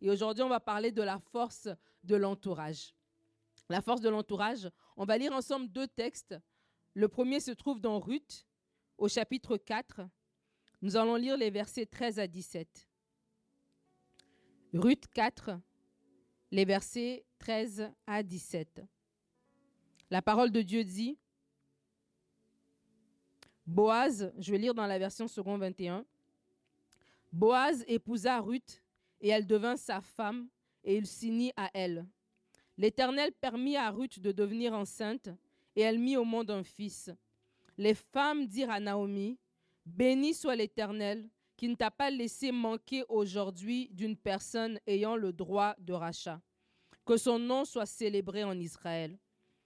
Et aujourd'hui, on va parler de la force de l'entourage. La force de l'entourage, on va lire ensemble deux textes. Le premier se trouve dans Ruth, au chapitre 4. Nous allons lire les versets 13 à 17. Ruth 4, les versets 13 à 17. La parole de Dieu dit, Boaz, je vais lire dans la version second 21, Boaz épousa Ruth et elle devint sa femme et il s'unit à elle. L'Éternel permit à Ruth de devenir enceinte et elle mit au monde un fils. Les femmes dirent à Naomi, Béni soit l'Éternel qui ne t'a pas laissé manquer aujourd'hui d'une personne ayant le droit de rachat. Que son nom soit célébré en Israël.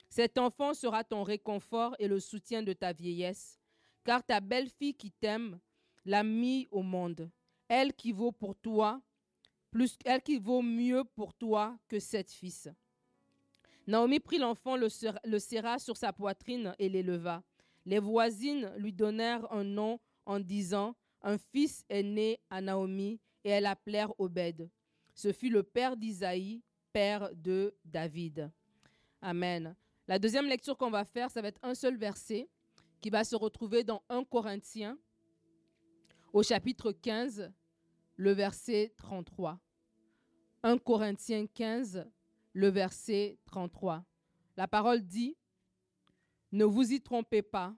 Cet enfant sera ton réconfort et le soutien de ta vieillesse, car ta belle-fille qui t'aime l'a mis au monde. Elle qui vaut pour toi, elle qui vaut mieux pour toi que sept fils. Naomi prit l'enfant, le, le serra sur sa poitrine et l'éleva. Les voisines lui donnèrent un nom en disant Un fils est né à Naomi, et elles l'appelèrent Obed. Ce fut le père d'Isaïe, père de David. Amen. La deuxième lecture qu'on va faire, ça va être un seul verset qui va se retrouver dans 1 Corinthiens au chapitre 15, le verset 33. 1 Corinthiens 15, le verset 33. La parole dit, Ne vous y trompez pas,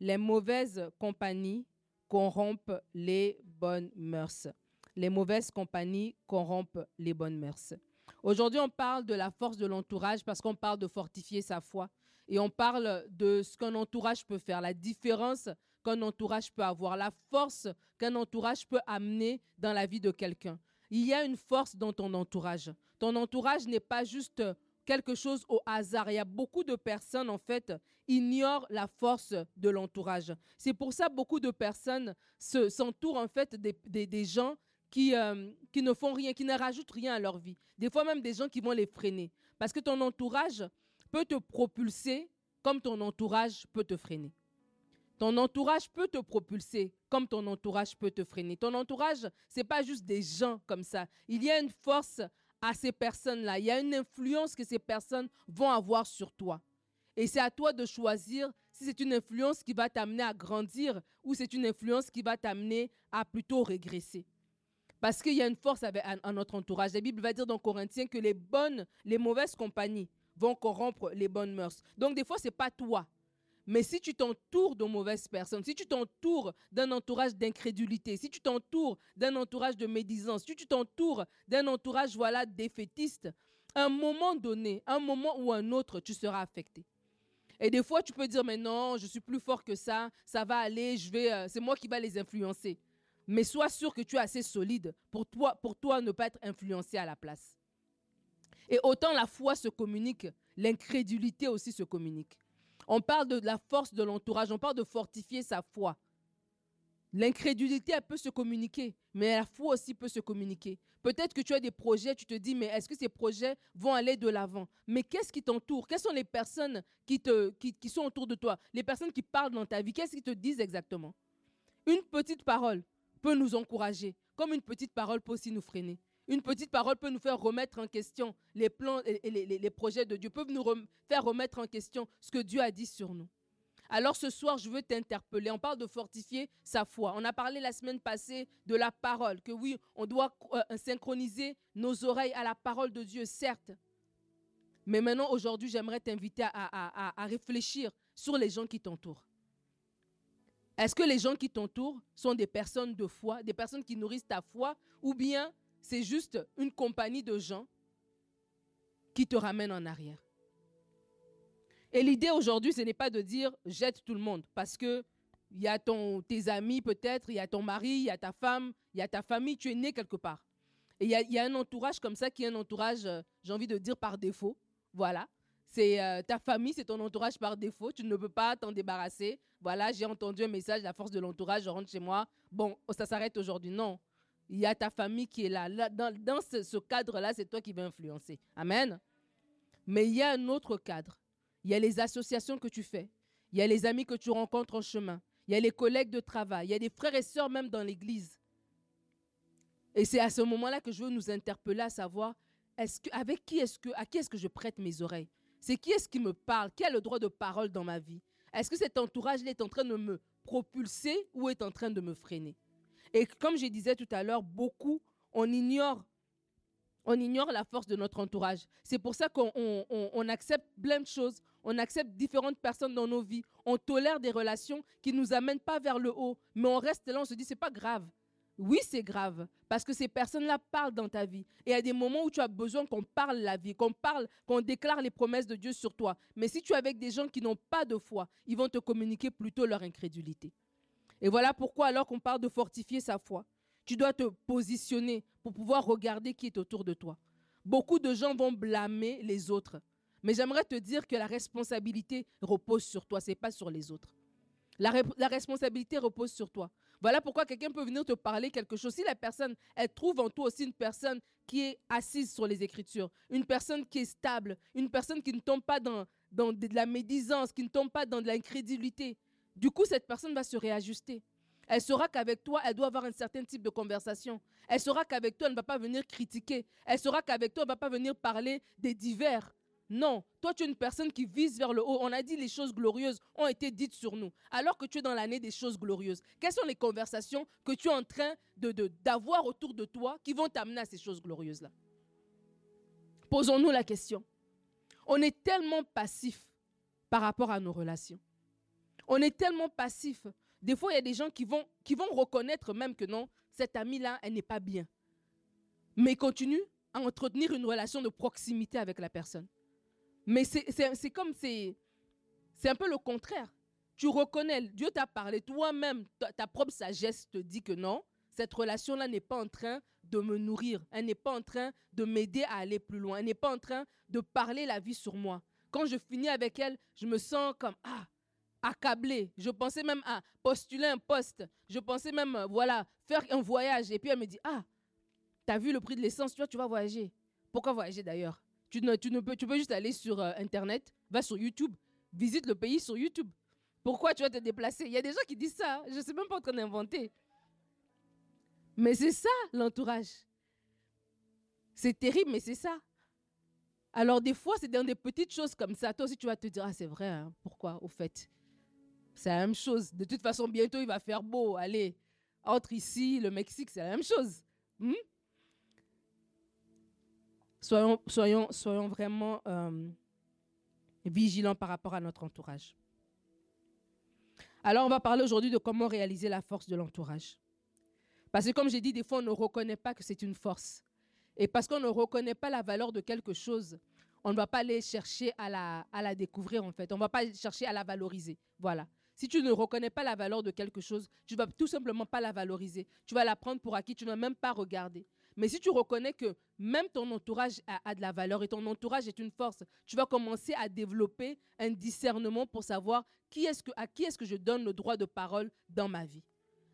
les mauvaises compagnies corrompent les bonnes mœurs. Les mauvaises compagnies corrompent les bonnes mœurs. Aujourd'hui, on parle de la force de l'entourage parce qu'on parle de fortifier sa foi. Et on parle de ce qu'un entourage peut faire, la différence qu'un entourage peut avoir, la force qu'un entourage peut amener dans la vie de quelqu'un. Il y a une force dans ton entourage. Ton entourage n'est pas juste quelque chose au hasard. Il y a beaucoup de personnes, en fait, ignorent la force de l'entourage. C'est pour ça que beaucoup de personnes s'entourent, en fait, des, gens qui, euh, qui ne font rien, qui ne rajoutent rien à leur vie. Des fois même des gens qui vont les freiner. Parce que ton entourage peut te propulser comme ton entourage peut te freiner. Ton entourage peut te propulser comme ton entourage peut te freiner. Ton entourage, c'est pas juste des gens comme ça. Il y a une force à ces personnes-là. Il y a une influence que ces personnes vont avoir sur toi. Et c'est à toi de choisir si c'est une influence qui va t'amener à grandir ou c'est une influence qui va t'amener à plutôt régresser. Parce qu'il y a une force avec, à, notre entourage. La Bible va dire dans Corinthiens que les bonnes, les mauvaises compagnies vont corrompre les bonnes mœurs. Donc des fois, ce n'est pas toi. Mais si tu t'entoures de mauvaises personnes, si tu t'entoures d'un entourage d'incrédulité, si tu t'entoures d'un entourage de médisance, si tu t'entoures d'un entourage voilà défaitiste, à un moment donné, un moment ou un autre, tu seras affecté. Et des fois, tu peux dire mais non, je suis plus fort que ça, ça va aller, je vais, euh, c'est moi qui va les influencer mais sois sûr que tu es assez solide pour toi, pour toi ne pas être influencé à la place. Et autant la foi se communique, l'incrédulité aussi se communique. On parle de la force de l'entourage, on parle de fortifier sa foi. L'incrédulité, elle peut se communiquer, mais la foi aussi peut se communiquer. Peut-être que tu as des projets, tu te dis, mais est-ce que ces projets vont aller de l'avant? Mais qu'est-ce qui t'entoure? Quelles sont les personnes qui, te, sont autour de toi? Les personnes qui parlent dans ta vie, qu'est-ce qu'ils te disent exactement? Une petite parole, peut nous encourager, comme une petite parole peut aussi nous freiner. Une petite parole peut nous faire remettre en question les plans et les, projets de Dieu, peuvent nous faire remettre en question ce que Dieu a dit sur nous. Alors ce soir, je veux t'interpeller. On parle de fortifier sa foi. On a parlé la semaine passée de la parole, que oui, on doit euh, synchroniser nos oreilles à la parole de Dieu, certes. Mais maintenant, aujourd'hui, j'aimerais t'inviter à réfléchir sur les gens qui t'entourent. Est-ce que les gens qui t'entourent sont des personnes de foi, des personnes qui nourrissent ta foi, ou bien c'est juste une compagnie de gens qui te ramènent en arrière Et l'idée aujourd'hui, ce n'est pas de dire jette tout le monde, parce que il y a ton, tes amis peut-être, il y a ton mari, il y a ta femme, il y a ta famille, tu es né quelque part. Et il y, a, un entourage comme ça qui est un entourage, euh, j'ai envie de dire par défaut. Voilà c'est euh, ta famille, c'est ton entourage par défaut. Tu ne peux pas t'en débarrasser. Voilà, j'ai entendu un message, la force de l'entourage, je rentre chez moi. Bon, ça s'arrête aujourd'hui. Non. Il y a ta famille qui est là. dans, ce, cadre-là, c'est toi qui vas influencer. Amen. Mais il y a un autre cadre. Il y a les associations que tu fais. Il y a les amis que tu rencontres en chemin. Il y a les collègues de travail. Il y a des frères et sœurs même dans l'église. Et c'est à ce moment-là que je veux nous interpeller à savoir avec qui est-ce que, à qui est-ce que je prête mes oreilles? C'est qui est-ce qui me parle? Qui a le droit de parole dans ma vie? Est-ce que cet entourage est en train de me propulser ou est en train de me freiner? Et comme je disais tout à l'heure, beaucoup, on ignore on ignore la force de notre entourage. C'est pour ça qu'on accepte plein de choses, on accepte différentes personnes dans nos vies, on tolère des relations qui ne nous amènent pas vers le haut, mais on reste là, on se dit, c'est pas grave. Oui, c'est grave, parce que ces personnes-là parlent dans ta vie. Et il y a des moments où tu as besoin qu'on parle la vie, qu'on parle, qu'on déclare les promesses de Dieu sur toi. Mais si tu es avec des gens qui n'ont pas de foi, ils vont te communiquer plutôt leur incrédulité. Et voilà pourquoi, alors qu'on parle de fortifier sa foi, tu dois te positionner pour pouvoir regarder qui est autour de toi. Beaucoup de gens vont blâmer les autres. Mais j'aimerais te dire que la responsabilité repose sur toi, ce n'est pas sur les autres. La, responsabilité repose sur toi. Voilà pourquoi quelqu'un peut venir te parler quelque chose. Si la personne, elle trouve en toi aussi une personne qui est assise sur les Écritures, une personne qui est stable, une personne qui ne tombe pas dans, dans de la médisance, qui ne tombe pas dans de l'incrédulité, du coup, cette personne va se réajuster. Elle saura qu'avec toi, elle doit avoir un certain type de conversation. Elle saura qu'avec toi, elle ne va pas venir critiquer. Elle saura qu'avec toi, elle ne va pas venir parler des divers. Non, toi tu es une personne qui vise vers le haut. On a dit les choses glorieuses ont été dites sur nous. Alors que tu es dans l'année des choses glorieuses, quelles sont les conversations que tu es en train d'avoir de, autour de toi qui vont t'amener à ces choses glorieuses-là? Posons-nous la question. On est tellement passif par rapport à nos relations. On est tellement passif des fois, il y a des gens qui vont, reconnaître même que non, cette amie-là, elle n'est pas bien. Mais continue à entretenir une relation de proximité avec la personne. Mais c'est comme, c'est un peu le contraire. Tu reconnais, Dieu t'a parlé, toi-même, ta, ta, propre sagesse te dit que non, cette relation-là n'est pas en train de me nourrir, elle n'est pas en train de m'aider à aller plus loin, elle n'est pas en train de parler la vie sur moi. Quand je finis avec elle, je me sens comme, ah, accablée. Je pensais même à postuler un poste. Je pensais même, euh, voilà, faire un voyage. Et puis elle me dit, ah, tu as vu le prix de l'essence, tu vois, tu vas voyager. Pourquoi voyager d'ailleurs? Tu, tu, peux, tu peux juste aller sur euh, Internet, va sur YouTube, visite le pays sur YouTube. Pourquoi tu vas te déplacer? Il y a des gens qui disent ça. Hein. Je ne sais même pas en train d'inventer. Mais c'est ça l'entourage. C'est terrible, mais c'est ça. Alors des fois, c'est dans des petites choses comme ça. Toi aussi, tu vas te dire, ah c'est vrai, hein. pourquoi au fait? C'est la même chose. De toute façon, bientôt, il va faire beau. Allez, entre ici, le Mexique, c'est la même chose. Hmm? Soyons, soyons, soyons vraiment euh, vigilants par rapport à notre entourage. Alors, on va parler aujourd'hui de comment réaliser la force de l'entourage. Parce que, comme j'ai dit, des fois, on ne reconnaît pas que c'est une force. Et parce qu'on ne reconnaît pas la valeur de quelque chose, on ne va pas aller chercher à la, à la découvrir, en fait. On ne va pas chercher à la valoriser. Voilà. Si tu ne reconnais pas la valeur de quelque chose, tu ne vas tout simplement pas la valoriser. Tu vas la prendre pour acquis, tu ne vas même pas regarder. Mais si tu reconnais que même ton entourage a, de la valeur et ton entourage est une force, tu vas commencer à développer un discernement pour savoir qui est-ce que, à qui est-ce que je donne le droit de parole dans ma vie.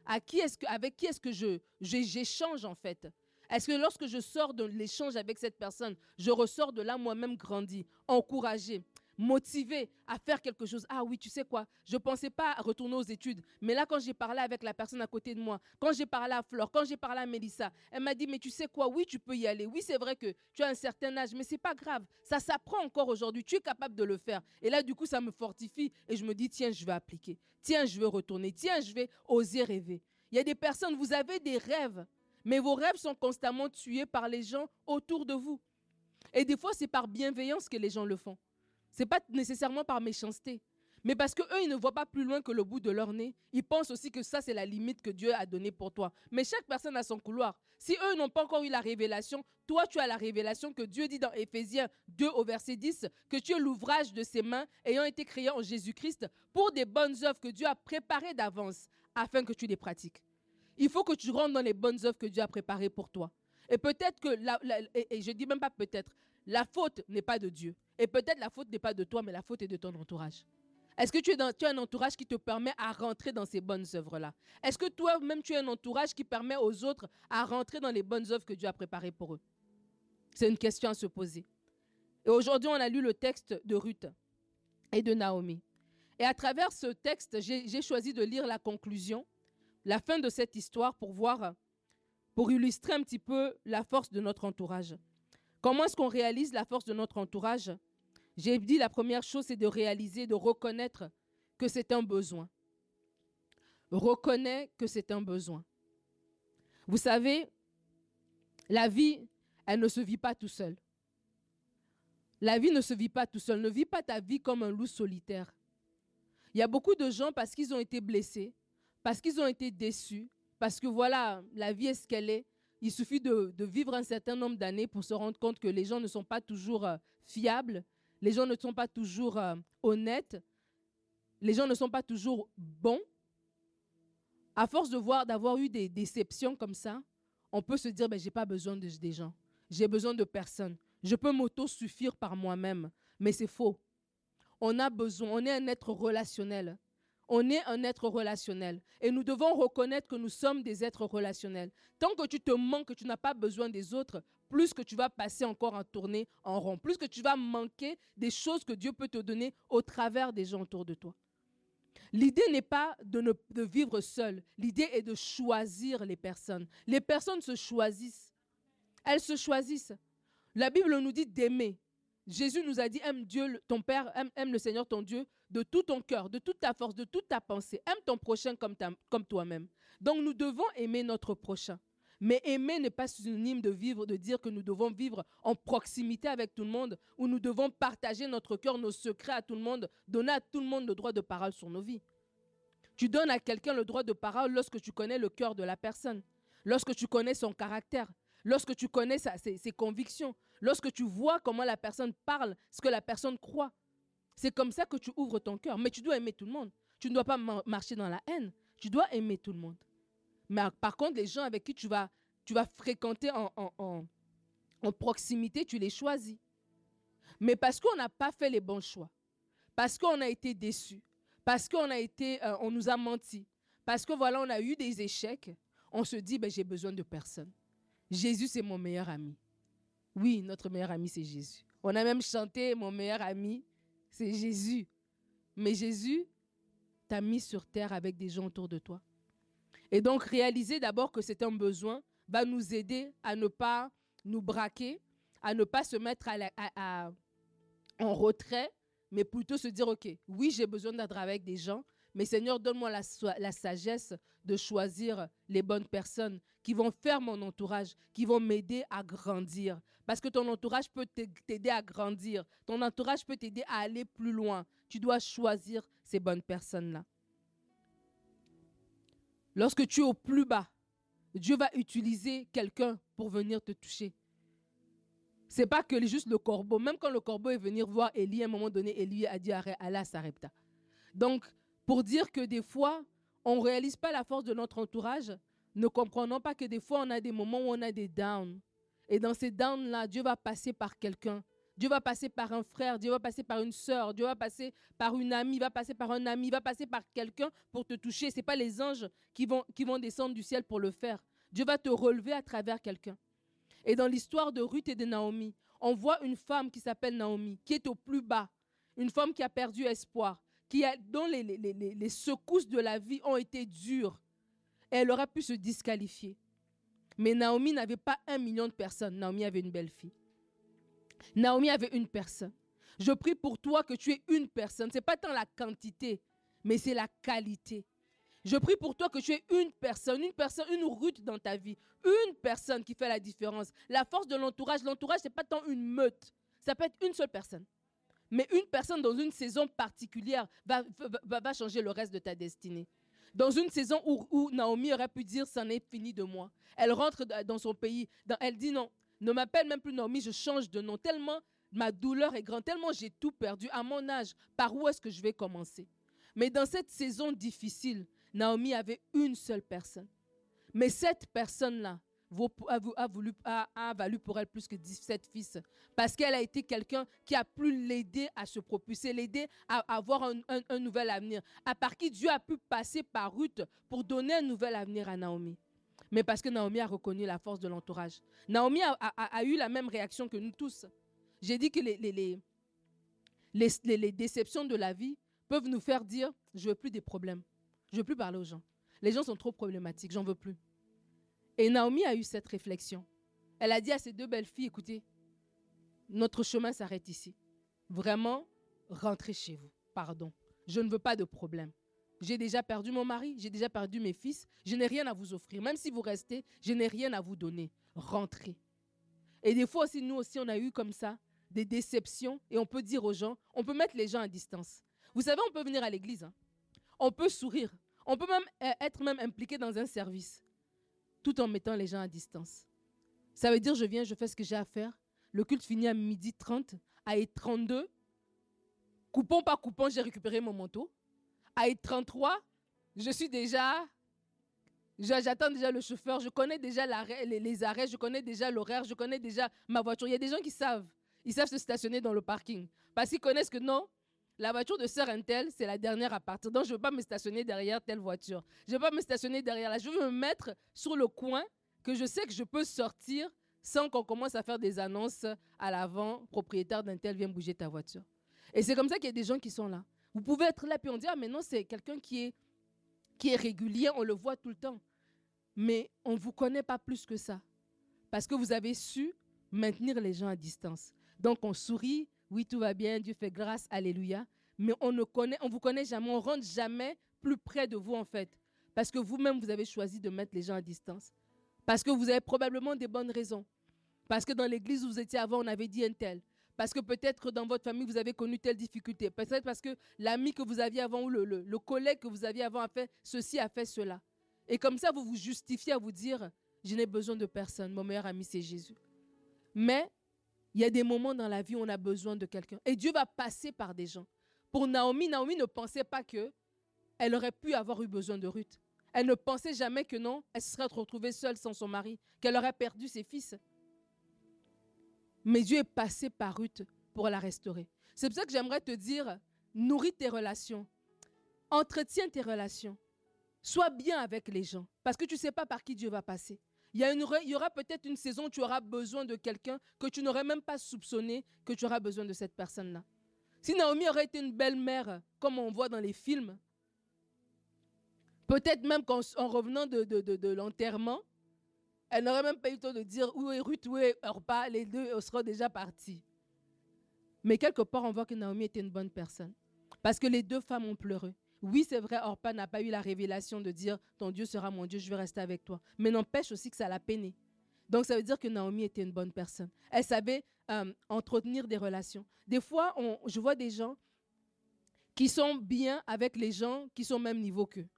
À qui est-ce que, avec qui est-ce que je, j'échange en fait? Est-ce que lorsque je sors de l'échange avec cette personne, je ressors de là moi-même grandi, encouragé? Motivé à faire quelque chose. Ah oui, tu sais quoi, je ne pensais pas retourner aux études. Mais là, quand j'ai parlé avec la personne à côté de moi, quand j'ai parlé à Flore, quand j'ai parlé à Mélissa, elle m'a dit, mais tu sais quoi, oui, tu peux y aller. Oui, c'est vrai que tu as un certain âge, mais c'est pas grave. Ça s'apprend encore aujourd'hui. Tu es capable de le faire. Et là, du coup, ça me fortifie et je me dis, tiens, je vais appliquer. Tiens, je vais retourner. Tiens, je vais oser rêver. Il y a des personnes, vous avez des rêves, mais vos rêves sont constamment tués par les gens autour de vous. Et des fois, c'est par bienveillance que les gens le font. Ce n'est pas nécessairement par méchanceté, mais parce qu'eux, ils ne voient pas plus loin que le bout de leur nez. Ils pensent aussi que ça, c'est la limite que Dieu a donnée pour toi. Mais chaque personne a son couloir. Si eux n'ont pas encore eu la révélation, toi, tu as la révélation que Dieu dit dans Éphésiens 2 au verset 10, que tu es l'ouvrage de ses mains ayant été créé en Jésus-Christ pour des bonnes œuvres que Dieu a préparées d'avance afin que tu les pratiques. Il faut que tu rentres dans les bonnes œuvres que Dieu a préparées pour toi. Et peut-être que, et, et je dis même pas peut-être, la faute n'est pas de Dieu. Et peut-être la faute n'est pas de toi, mais la faute est de ton entourage. Est-ce que tu, es as un entourage qui te permet à rentrer dans ces bonnes œuvres-là? Est-ce que toi-même, tu as un entourage qui permet aux autres à rentrer dans les bonnes œuvres que Dieu a préparées pour eux? C'est une question à se poser. Et aujourd'hui, on a lu le texte de Ruth et de Naomi. Et à travers ce texte, j'ai choisi de lire la conclusion, la fin de cette histoire pour voir pour illustrer un petit peu la force de notre entourage. Comment est-ce qu'on réalise la force de notre entourage? J'ai dit la première chose, c'est de réaliser, de reconnaître que c'est un besoin. Reconnais que c'est un besoin. Vous savez, la vie, elle ne se vit pas tout seul. La vie ne se vit pas tout seul. Ne vis pas ta vie comme un loup solitaire. Il y a beaucoup de gens parce qu'ils ont été blessés, parce qu'ils ont été déçus, parce que voilà, la vie est ce qu'elle est. Il suffit de, vivre un certain nombre d'années pour se rendre compte que les gens ne sont pas toujours euh, fiables, les gens ne sont pas toujours euh, honnêtes, les gens ne sont pas toujours bons. À force de voir, d'avoir eu des déceptions comme ça, on peut se dire, ben, je n'ai pas besoin de, des gens, j'ai besoin de personne. Je peux m'auto-suffire par moi-même, mais c'est faux. On a besoin, on est un être relationnel. On est un être relationnel. Et nous devons reconnaître que nous sommes des êtres relationnels. Tant que tu te manques, que tu n'as pas besoin des autres, plus que tu vas passer encore en tournée en rond, plus que tu vas manquer des choses que Dieu peut te donner au travers des gens autour de toi. L'idée n'est pas de vivre seul. L'idée est de choisir les personnes. Les personnes se choisissent. Elles se choisissent. La Bible nous dit d'aimer. Jésus nous a dit aime Dieu, ton Père, aime, le Seigneur ton Dieu de tout ton cœur, de toute ta force, de toute ta pensée. Aime ton prochain comme, toi-même. Donc nous devons aimer notre prochain. Mais aimer n'est pas synonyme de vivre, de dire que nous devons vivre en proximité avec tout le monde, ou nous devons partager notre cœur, nos secrets à tout le monde, donner à tout le monde le droit de parole sur nos vies. Tu donnes à quelqu'un le droit de parole lorsque tu connais le cœur de la personne, lorsque tu connais son caractère, lorsque tu connais ses, convictions, lorsque tu vois comment la personne parle, ce que la personne croit. C'est comme ça que tu ouvres ton cœur. Mais tu dois aimer tout le monde. Tu ne dois pas marcher dans la haine. Tu dois aimer tout le monde. Mais par contre, les gens avec qui tu vas, tu vas fréquenter en, en proximité, tu les choisis. Mais parce qu'on n'a pas fait les bons choix, parce qu'on a été déçus, parce qu'on a été, euh, on nous a menti, parce que voilà, on a eu des échecs, on se dit, ben, j'ai besoin de personne. Jésus, c'est mon meilleur ami. Oui, notre meilleur ami, c'est Jésus. On a même chanté, mon meilleur ami, c'est Jésus. Mais Jésus t'a mis sur terre avec des gens autour de toi. Et donc, réaliser d'abord que c'est un besoin va nous aider à ne pas nous braquer, à ne pas se mettre en retrait, mais plutôt se dire, OK, oui, j'ai besoin d'être avec des gens, mais Seigneur, donne-moi la, sagesse de choisir les bonnes personnes qui vont faire mon entourage, qui vont m'aider à grandir. Parce que ton entourage peut t'aider à grandir. Ton entourage peut t'aider à aller plus loin. Tu dois choisir ces bonnes personnes-là. Lorsque tu es au plus bas, Dieu va utiliser quelqu'un pour venir te toucher. C'est pas que juste le corbeau. Même quand le corbeau est venu voir Élie, à un moment donné, Élie a dit Allah s'arrêta. Donc, pour dire que des fois, on ne réalise pas la force de notre entourage, ne comprenons pas que des fois, on a des moments où on a des downs. Et dans ces downs-là, Dieu va passer par quelqu'un. Dieu va passer par un frère, Dieu va passer par une sœur, Dieu va passer par une amie, va passer par un ami, va passer par quelqu'un pour te toucher. Ce n'est pas les anges qui vont, qui vont descendre du ciel pour le faire. Dieu va te relever à travers quelqu'un. Et dans l'histoire de Ruth et de Naomi, on voit une femme qui s'appelle Naomi, qui est au plus bas, une femme qui a perdu espoir, qui dont les, secousses de la vie ont été dures. Elle aurait pu se disqualifier. Mais Naomi n'avait pas un million de personnes. Naomi avait une belle fille. Naomi avait une personne. Je prie pour toi que tu aies une personne. Ce n'est pas tant la quantité, mais c'est la qualité. Je prie pour toi que tu aies une personne, une personne, une route dans ta vie. Une personne qui fait la différence. La force de l'entourage, l'entourage, ce n'est pas tant une meute. Ça peut être une seule personne. Mais une personne dans une saison particulière va, va, changer le reste de ta destinée. Dans une saison où, Naomi aurait pu dire, c'en est fini de moi. Elle rentre dans son pays. elle dit non, ne m'appelle même plus Naomi, je change de nom. Tellement ma douleur est grande, tellement j'ai tout perdu. À mon âge, par où est-ce que je vais commencer? Mais dans cette saison difficile, Naomi avait une seule personne. Mais cette personne-là, a, voulu, a, valu pour elle plus que 17 fils. Parce qu'elle a été quelqu'un qui a pu l'aider à se propulser, l'aider à, avoir un, nouvel avenir. À part qui Dieu a pu passer par Ruth pour donner un nouvel avenir à Naomi. Mais parce que Naomi a reconnu la force de l'entourage. Naomi a, eu la même réaction que nous tous. J'ai dit que les, les, les, les, déceptions de la vie peuvent nous faire dire, je veux plus des problèmes. Je veux plus parler aux gens. Les gens sont trop problématiques, j'en veux plus. Et Naomi a eu cette réflexion. Elle a dit à ses deux belles filles, écoutez, notre chemin s'arrête ici. Vraiment, rentrez chez vous. Pardon. Je ne veux pas de problème. J'ai déjà perdu mon mari, j'ai déjà perdu mes fils, je n'ai rien à vous offrir. Même si vous restez, je n'ai rien à vous donner. Rentrez. Et des fois aussi, nous aussi, on a eu comme ça des déceptions et on peut dire aux gens, on peut mettre les gens à distance. Vous savez, on peut venir à l'église, hein. on peut sourire, on peut même euh, être même impliqué dans un service, tout en mettant les gens à distance. Ça veut dire, je viens, je fais ce que j'ai à faire. Le culte finit à midi 30, à 32. Coupons pas coupons, j'ai récupéré mon manteau. À 33, je suis déjà J'attends déjà le chauffeur, je connais déjà les, arrêts, je connais déjà l'horaire, je connais déjà ma voiture. Il y a des gens qui savent. Ils savent se stationner dans le parking. Parce qu'ils connaissent que non, la voiture de sœur Intel, c'est la dernière à partir. Donc, je ne veux pas me stationner derrière telle voiture. Je ne veux pas me stationner derrière là. Je veux me mettre sur le coin que je sais que je peux sortir sans qu'on commence à faire des annonces à l'avant. Propriétaire d'Intel, viens bouger ta voiture. Et c'est comme ça qu'il y a des gens qui sont là. Vous pouvez être là, puis on dit, ah, mais non, c'est quelqu'un qui est, qui est régulier, on le voit tout le temps mais on ne vous connaît pas plus que ça. Parce que vous avez su maintenir les gens à distance. Donc on sourit, oui, tout va bien, Dieu fait grâce, alléluia. Mais on ne vous connaît jamais, on ne rentre jamais plus près de vous en fait. Parce que vous-même, vous avez choisi de mettre les gens à distance. Parce que vous avez probablement des bonnes raisons. Parce que dans l'église où vous étiez avant, on avait dit un tel. Parce que peut-être dans votre famille, vous avez connu telle difficulté. Peut-être parce que l'ami que vous aviez avant ou le, le collègue que vous aviez avant a fait ceci, a fait cela. Et comme ça, vous vous justifiez à vous dire, je n'ai besoin de personne, mon meilleur ami, c'est Jésus. Mais il y a des moments dans la vie où on a besoin de quelqu'un. Et Dieu va passer par des gens. Pour Naomi, Naomi ne pensait pas que elle aurait pu avoir eu besoin de Ruth. Elle ne pensait jamais que non, elle se serait retrouvée seule sans son mari, qu'elle aurait perdu ses fils. Mais Dieu est passé par Ruth pour la restaurer. C'est pour ça que j'aimerais te dire, nourris tes relations, entretiens tes relations. Sois bien avec les gens, parce que tu ne sais pas par qui Dieu va passer. Il y, aura peut-être une saison où tu auras besoin de quelqu'un que tu n'aurais même pas soupçonné que tu auras besoin de cette personne-là. Si Naomi aurait été une belle-mère, comme on voit dans les films, peut-être même qu'en revenant de, de, l'enterrement, elle n'aurait même pas eu le temps de dire où est Ruth, où est Orpa, les deux seront déjà partis. Mais quelque part, on voit que Naomi était une bonne personne. Parce que les deux femmes ont pleuré. Oui, c'est vrai, Orpa n'a pas eu la révélation de dire ton Dieu sera mon Dieu, je vais rester avec toi. Mais n'empêche aussi que ça l'a peiné. Donc ça veut dire que Naomi était une bonne personne. Elle savait euh, entretenir des relations. Des fois, je vois des gens qui sont bien avec les gens qui sont au même niveau qu'eux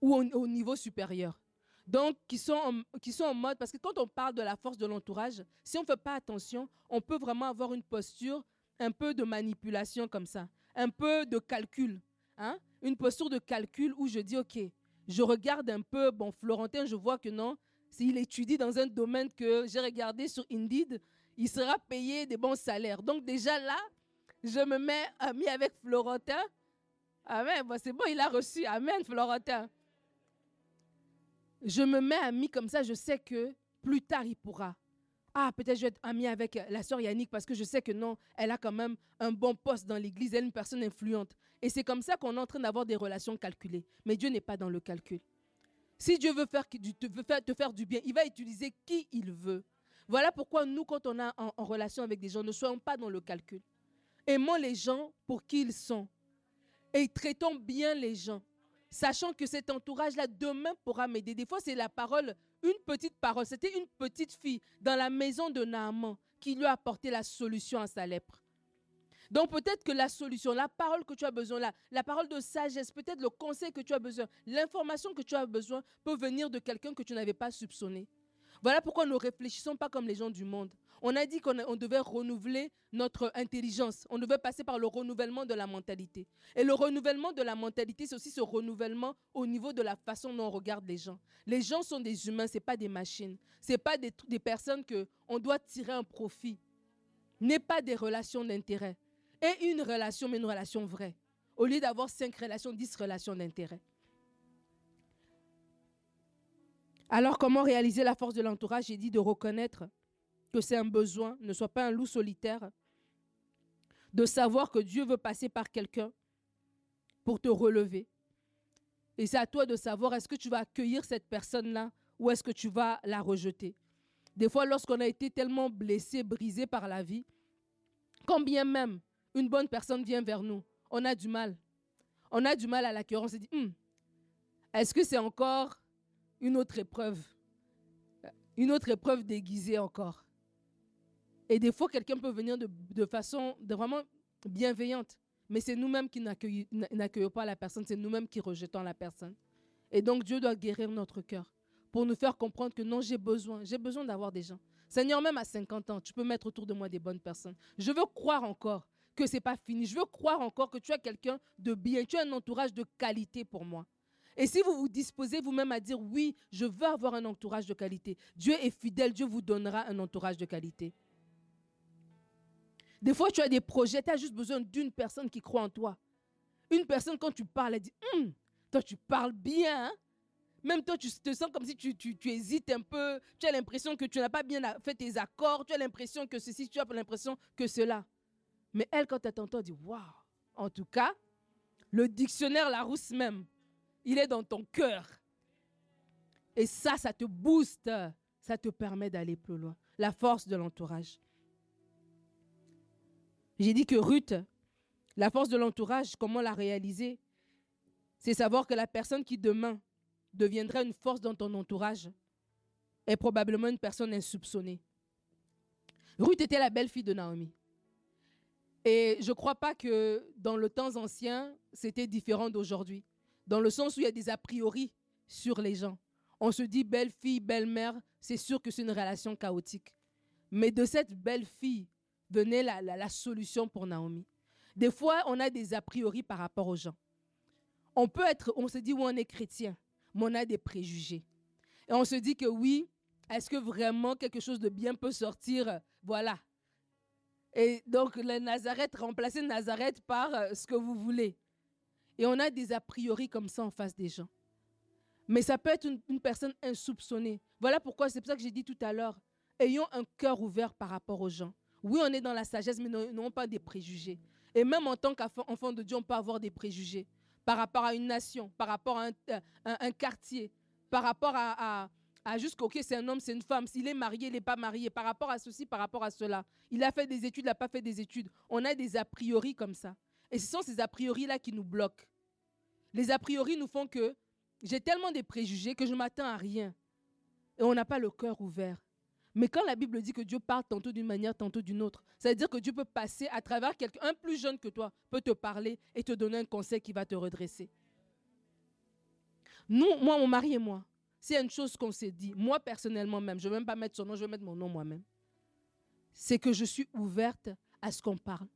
ou au, niveau supérieur. Donc, qui sont, en, qui sont en mode, parce que quand on parle de la force de l'entourage, si on ne fait pas attention, on peut vraiment avoir une posture un peu de manipulation comme ça, un peu de calcul. Hein? Une posture de calcul où je dis, OK, je regarde un peu, bon, Florentin, je vois que non, s'il étudie dans un domaine que j'ai regardé sur Indeed, il sera payé des bons salaires. Donc déjà là, je me mets ami avec Florentin. Amen, c'est bon, il a reçu. Amen, Florentin. Je me mets ami comme ça, je sais que plus tard, il pourra. Ah, peut-être je vais être ami avec la sœur Yannick parce que je sais que non, elle a quand même un bon poste dans l'église, elle est une personne influente. Et c'est comme ça qu'on est en train d'avoir des relations calculées. Mais Dieu n'est pas dans le calcul. Si Dieu veut, faire, te faire du bien, il va utiliser qui il veut. Voilà pourquoi nous, quand on est en, relation avec des gens, ne soyons pas dans le calcul. Aimons les gens pour qui ils sont. Et traitons bien les gens. Sachant que cet entourage-là, demain, pourra m'aider. Des fois, c'est la parole, une petite parole. C'était une petite fille dans la maison de Naaman qui lui a apporté la solution à sa lèpre. Donc peut-être que la solution, la parole que tu as besoin, la, la parole de sagesse, peut-être le conseil que tu as besoin, l'information que tu as besoin peut venir de quelqu'un que tu n'avais pas soupçonné. Voilà pourquoi nous réfléchissons pas comme les gens du monde. On a dit qu'on devait renouveler notre intelligence. On devait passer par le renouvellement de la mentalité. Et le renouvellement de la mentalité, c'est aussi ce renouvellement au niveau de la façon dont on regarde les gens. Les gens sont des humains, ce n'est pas des machines. Ce n'est pas des, des personnes qu'on doit tirer un profit. N'est pas des relations d'intérêt et une relation, mais une relation vraie. Au lieu d'avoir cinq relations, dix relations d'intérêt. Alors, comment réaliser la force de l'entourage? J'ai dit de reconnaître que c'est un besoin, ne sois pas un loup solitaire, de savoir que Dieu veut passer par quelqu'un pour te relever. Et c'est à toi de savoir est-ce que tu vas accueillir cette personne-là ou est-ce que tu vas la rejeter? Des fois, lorsqu'on a été tellement blessé, brisé par la vie, quand bien même une bonne personne vient vers nous, on a du mal. On a du mal à l'accueillir. On se dit, hum, est-ce que c'est encore une autre épreuve? Une autre épreuve déguisée encore? Et des fois, quelqu'un peut venir de, façon vraiment bienveillante. Mais c'est nous-mêmes qui n'accueillons pas la personne, c'est nous-mêmes qui rejetons la personne. Et donc Dieu doit guérir notre cœur pour nous faire comprendre que non, j'ai besoin, j'ai besoin d'avoir des gens. Seigneur, même à 50 ans, tu peux mettre autour de moi des bonnes personnes. Je veux croire encore que ce n'est pas fini. Je veux croire encore que tu as quelqu'un de bien, tu as un entourage de qualité pour moi. Et si vous vous disposez vous-même à dire oui, je veux avoir un entourage de qualité, Dieu est fidèle, Dieu vous donnera un entourage de qualité. Des fois, tu as des projets, tu as juste besoin d'une personne qui croit en toi. Une personne, quand tu parles, elle dit hum, Toi, tu parles bien. Hein? Même toi, tu te sens comme si tu, tu, hésites un peu. Tu as l'impression que tu n'as pas bien fait tes accords. Tu as l'impression que ceci, tu as l'impression que cela. Mais elle, quand elle t'entend, dit Waouh En tout cas, le dictionnaire Larousse même, il est dans ton cœur. Et ça, ça te booste. Ça te permet d'aller plus loin. La force de l'entourage. J'ai dit que Ruth, la force de l'entourage, comment la réaliser? C'est savoir que la personne qui demain deviendra une force dans ton entourage est probablement une personne insoupçonnée. Ruth était la belle-fille de Naomi. Et je ne crois pas que dans le temps ancien, c'était différent d'aujourd'hui. Dans le sens où il y a des a priori sur les gens. On se dit belle-fille, belle-mère, c'est sûr que c'est une relation chaotique. Mais de cette belle-fille venait la, solution pour Naomi. Des fois, on a des a priori par rapport aux gens. On peut être, on se dit, oui, on est chrétien, mais on a des préjugés. Et on se dit que oui, est-ce que vraiment quelque chose de bien peut sortir? Voilà. Et donc, le Nazareth, remplacer Nazareth par euh, ce que vous voulez. Et on a des a priori comme ça en face des gens. Mais ça peut être une, une personne insoupçonnée. Voilà pourquoi, c'est pour ça que j'ai dit tout à l'heure, ayons un cœur ouvert par rapport aux gens. Oui, on est dans la sagesse, mais non pas des préjugés. Et même en tant qu'enfant de Dieu, on peut avoir des préjugés par rapport à une nation, par rapport à un, euh, quartier, par rapport à, à, juste ok, c'est un homme, c'est une femme, s'il est marié, il n'est pas marié, par rapport à ceci, par rapport à cela. Il a fait des études, il n'a pas fait des études. On a des a priori comme ça. Et ce sont ces a priori-là qui nous bloquent. Les a priori nous font que j'ai tellement des préjugés que je m'attends à rien. Et on n'a pas le cœur ouvert. Mais quand la Bible dit que Dieu parle tantôt d'une manière, tantôt d'une autre, ça veut dire que Dieu peut passer à travers quelqu'un, un plus jeune que toi, peut te parler et te donner un conseil qui va te redresser. Nous, moi, mon mari et moi, c'est une chose qu'on s'est dit, moi personnellement même, je ne vais même pas mettre son nom, je vais mettre mon nom moi-même. C'est que je suis ouverte à ce qu'on parle.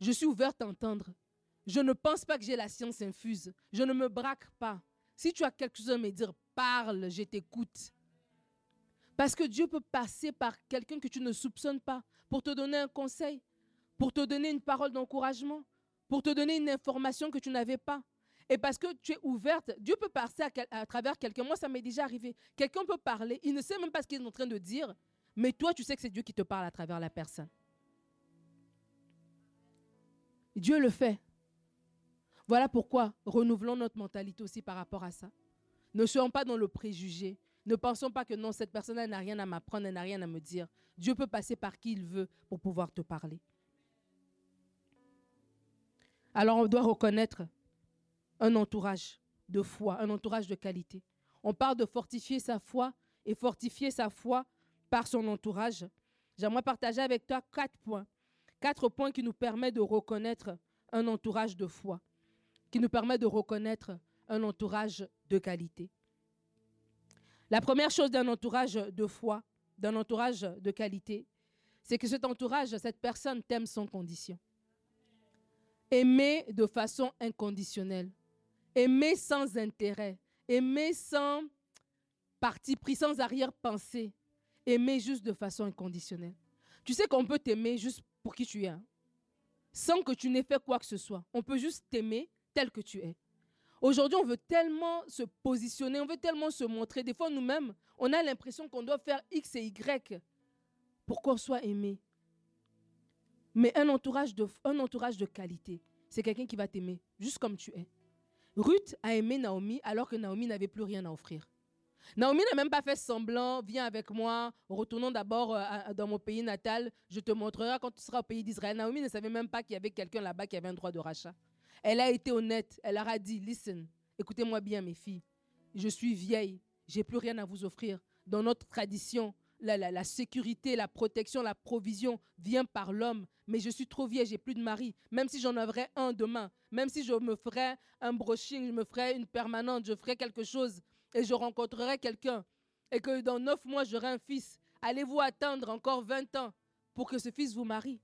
Je suis ouverte à entendre. Je ne pense pas que j'ai la science infuse. Je ne me braque pas. Si tu as quelque chose à me dire, parle, je t'écoute. Parce que Dieu peut passer par quelqu'un que tu ne soupçonnes pas pour te donner un conseil, pour te donner une parole d'encouragement, pour te donner une information que tu n'avais pas. Et parce que tu es ouverte, Dieu peut passer à, travers quelqu'un. Moi, ça m'est déjà arrivé. Quelqu'un peut parler, il ne sait même pas ce qu'il est en train de dire, mais toi, tu sais que c'est Dieu qui te parle à travers la personne. Dieu le fait. Voilà pourquoi renouvelons notre mentalité aussi par rapport à ça. Ne soyons pas dans le préjugé. Ne pensons pas que non, cette personne n'a rien à m'apprendre, elle n'a rien à me dire. Dieu peut passer par qui il veut pour pouvoir te parler. Alors on doit reconnaître un entourage de foi, un entourage de qualité. On parle de fortifier sa foi et fortifier sa foi par son entourage. J'aimerais partager avec toi quatre points. Quatre points qui nous permettent de reconnaître un entourage de foi, qui nous permettent de reconnaître un entourage de qualité. La première chose d'un entourage de foi, d'un entourage de qualité, c'est que cet entourage, cette personne t'aime sans condition. Aimer de façon inconditionnelle. Aimer sans intérêt. Aimer sans parti pris, sans arrière-pensée. Aimer juste de façon inconditionnelle. Tu sais qu'on peut t'aimer juste pour qui tu es, hein. sans que tu n'aies fait quoi que ce soit. On peut juste t'aimer tel que tu es. Aujourd'hui, on veut tellement se positionner, on veut tellement se montrer. Des fois, nous-mêmes, on a l'impression qu'on doit faire X et Y pour qu'on soit aimé. Mais un entourage de, qualité, c'est quelqu'un qui va t'aimer juste comme tu es. Ruth a aimé Naomi alors que Naomi n'avait plus rien à offrir. Naomi n'a même pas fait semblant, viens avec moi, retournons d'abord euh, dans mon pays natal, je te montrerai quand tu seras au pays d'Israël. Naomi ne savait même pas qu'il y avait quelqu'un là-bas qui avait un droit de rachat. Elle a été honnête, elle leur a dit, listen, écoutez-moi bien mes filles, je suis vieille, j'ai plus rien à vous offrir. Dans notre tradition, la, sécurité, la protection, la provision vient par l'homme. Mais je suis trop vieille, j'ai plus de mari. Même si j'en aurais un demain, même si je me ferais un brushing, je me ferais une permanente, je ferais quelque chose et je rencontrerai quelqu'un et que dans neuf mois j'aurai un fils, allez-vous attendre encore 20 ans pour que ce fils vous marie?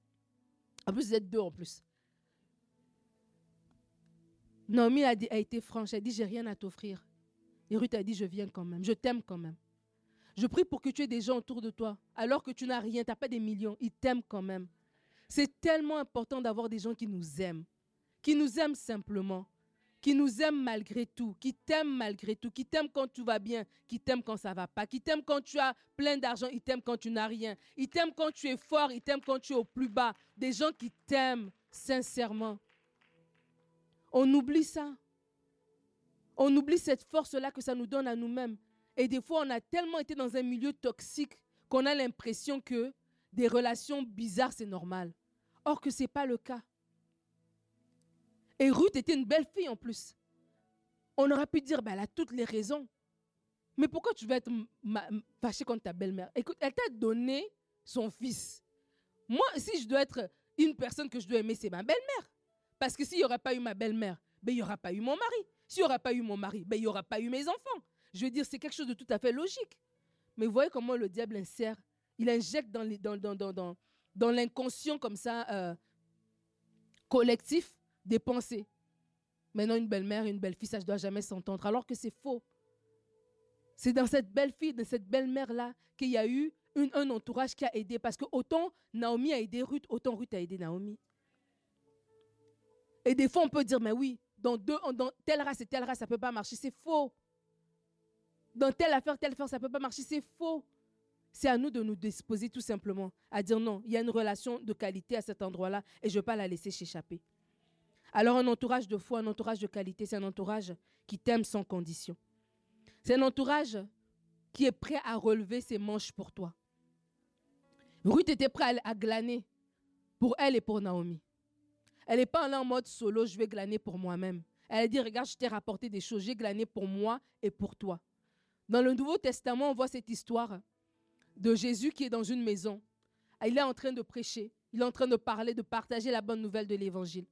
En plus, vous êtes deux en plus. Naomi a, a été franche, elle dit, j'ai rien à t'offrir. Et Ruth a dit, je viens quand même, je t'aime quand même. Je prie pour que tu aies des gens autour de toi, alors que tu n'as rien, tu n'as pas des millions, ils t'aiment quand même. C'est tellement important d'avoir des gens qui nous aiment, qui nous aiment simplement, qui nous aiment malgré tout, qui t'aiment malgré tout, qui t'aiment quand tu vas bien, qui t'aiment quand ça va pas, qui t'aiment quand tu as plein d'argent, ils t'aiment quand tu n'as rien, ils t'aiment quand tu es fort, ils t'aiment quand tu es au plus bas. Des gens qui t'aiment sincèrement. On oublie ça. On oublie cette force-là que ça nous donne à nous-mêmes. Et des fois, on a tellement été dans un milieu toxique qu'on a l'impression que des relations bizarres, c'est normal. Or que ce n'est pas le cas. Et Ruth était une belle fille en plus. On aurait pu dire, ben, elle a toutes les raisons. Mais pourquoi tu veux être fâché contre ta belle-mère? Écoute, elle t'a donné son fils. Moi, si je dois être une personne que je dois aimer, c'est ma belle-mère. Parce que s'il n'y aurait pas eu ma belle-mère, ben, il n'y aura pas eu mon mari. S'il n'y aura pas eu mon mari, ben, il n'y aura pas eu mes enfants. Je veux dire, c'est quelque chose de tout à fait logique. Mais vous voyez comment le diable insère Il injecte dans, l'inconscient comme ça, euh, collectif, des pensées. Maintenant, une belle-mère et une belle-fille, ça ne doit jamais s'entendre, alors que c'est faux. C'est dans cette belle-fille, dans cette belle-mère-là, qu'il y a eu un entourage qui a aidé. Parce que autant Naomi a aidé Ruth, autant Ruth a aidé Naomi. Et des fois, on peut dire, mais oui, dans, deux, dans telle race et telle race, ça ne peut pas marcher. C'est faux. Dans telle affaire, telle affaire, ça ne peut pas marcher. C'est faux. C'est à nous de nous disposer tout simplement à dire non, il y a une relation de qualité à cet endroit-là et je ne vais pas la laisser s'échapper. Alors un entourage de foi, un entourage de qualité, c'est un entourage qui t'aime sans condition. C'est un entourage qui est prêt à relever ses manches pour toi. Ruth était prête à, glaner pour elle et pour Naomi. Elle n'est pas en mode solo, je vais glaner pour moi-même. Elle a dit, regarde, je t'ai rapporté des choses, j'ai glané pour moi et pour toi. Dans le Nouveau Testament, on voit cette histoire de Jésus qui est dans une maison. Il est en train de prêcher, il est en train de parler, de partager la bonne nouvelle de l'Évangile.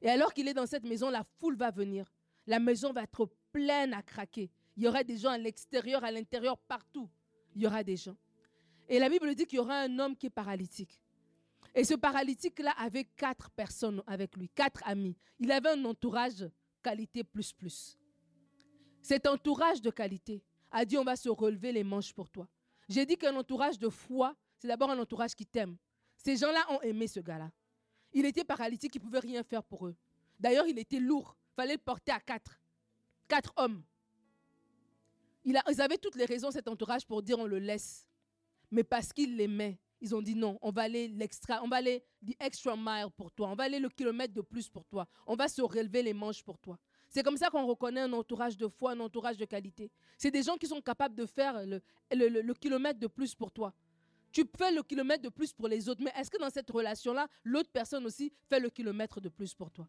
Et alors qu'il est dans cette maison, la foule va venir. La maison va être pleine à craquer. Il y aura des gens à l'extérieur, à l'intérieur, partout. Il y aura des gens. Et la Bible dit qu'il y aura un homme qui est paralytique. Et ce paralytique-là avait quatre personnes avec lui, quatre amis. Il avait un entourage qualité plus plus. Cet entourage de qualité a dit on va se relever les manches pour toi. J'ai dit qu'un entourage de foi, c'est d'abord un entourage qui t'aime. Ces gens-là ont aimé ce gars-là. Il était paralytique, il ne pouvait rien faire pour eux. D'ailleurs, il était lourd. Il fallait le porter à quatre. Quatre hommes. Il ils avaient toutes les raisons, cet entourage, pour dire on le laisse. Mais parce qu'ils l'aimaient, ils ont dit non, on va aller l'extra, on va aller the extra mile pour toi, on va aller le kilomètre de plus pour toi, on va se relever les manches pour toi. C'est comme ça qu'on reconnaît un entourage de foi, un entourage de qualité. C'est des gens qui sont capables de faire le, le kilomètre de plus pour toi. Tu fais le kilomètre de plus pour les autres, mais est-ce que dans cette relation-là, l'autre personne aussi fait le kilomètre de plus pour toi?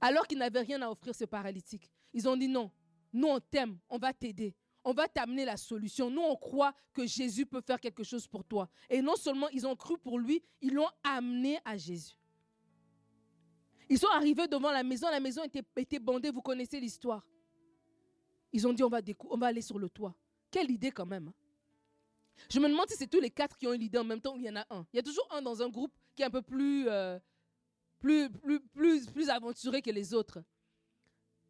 Alors qu'ils n'avaient rien à offrir, ces paralytiques. Ils ont dit non, nous on t'aime, on va t'aider, on va t'amener la solution. Nous on croit que Jésus peut faire quelque chose pour toi. Et non seulement ils ont cru pour lui, ils l'ont amené à Jésus. Ils sont arrivés devant la maison, la maison était, bandée, vous connaissez l'histoire. Ils ont dit on va, on va aller sur le toit. Quelle idée quand même. Hein. Je me demande si c'est tous les quatre qui ont une idée en même temps ou il y en a un. Il y a toujours un dans un groupe qui est un peu plus, euh, plus, plus, plus, plus aventuré que les autres.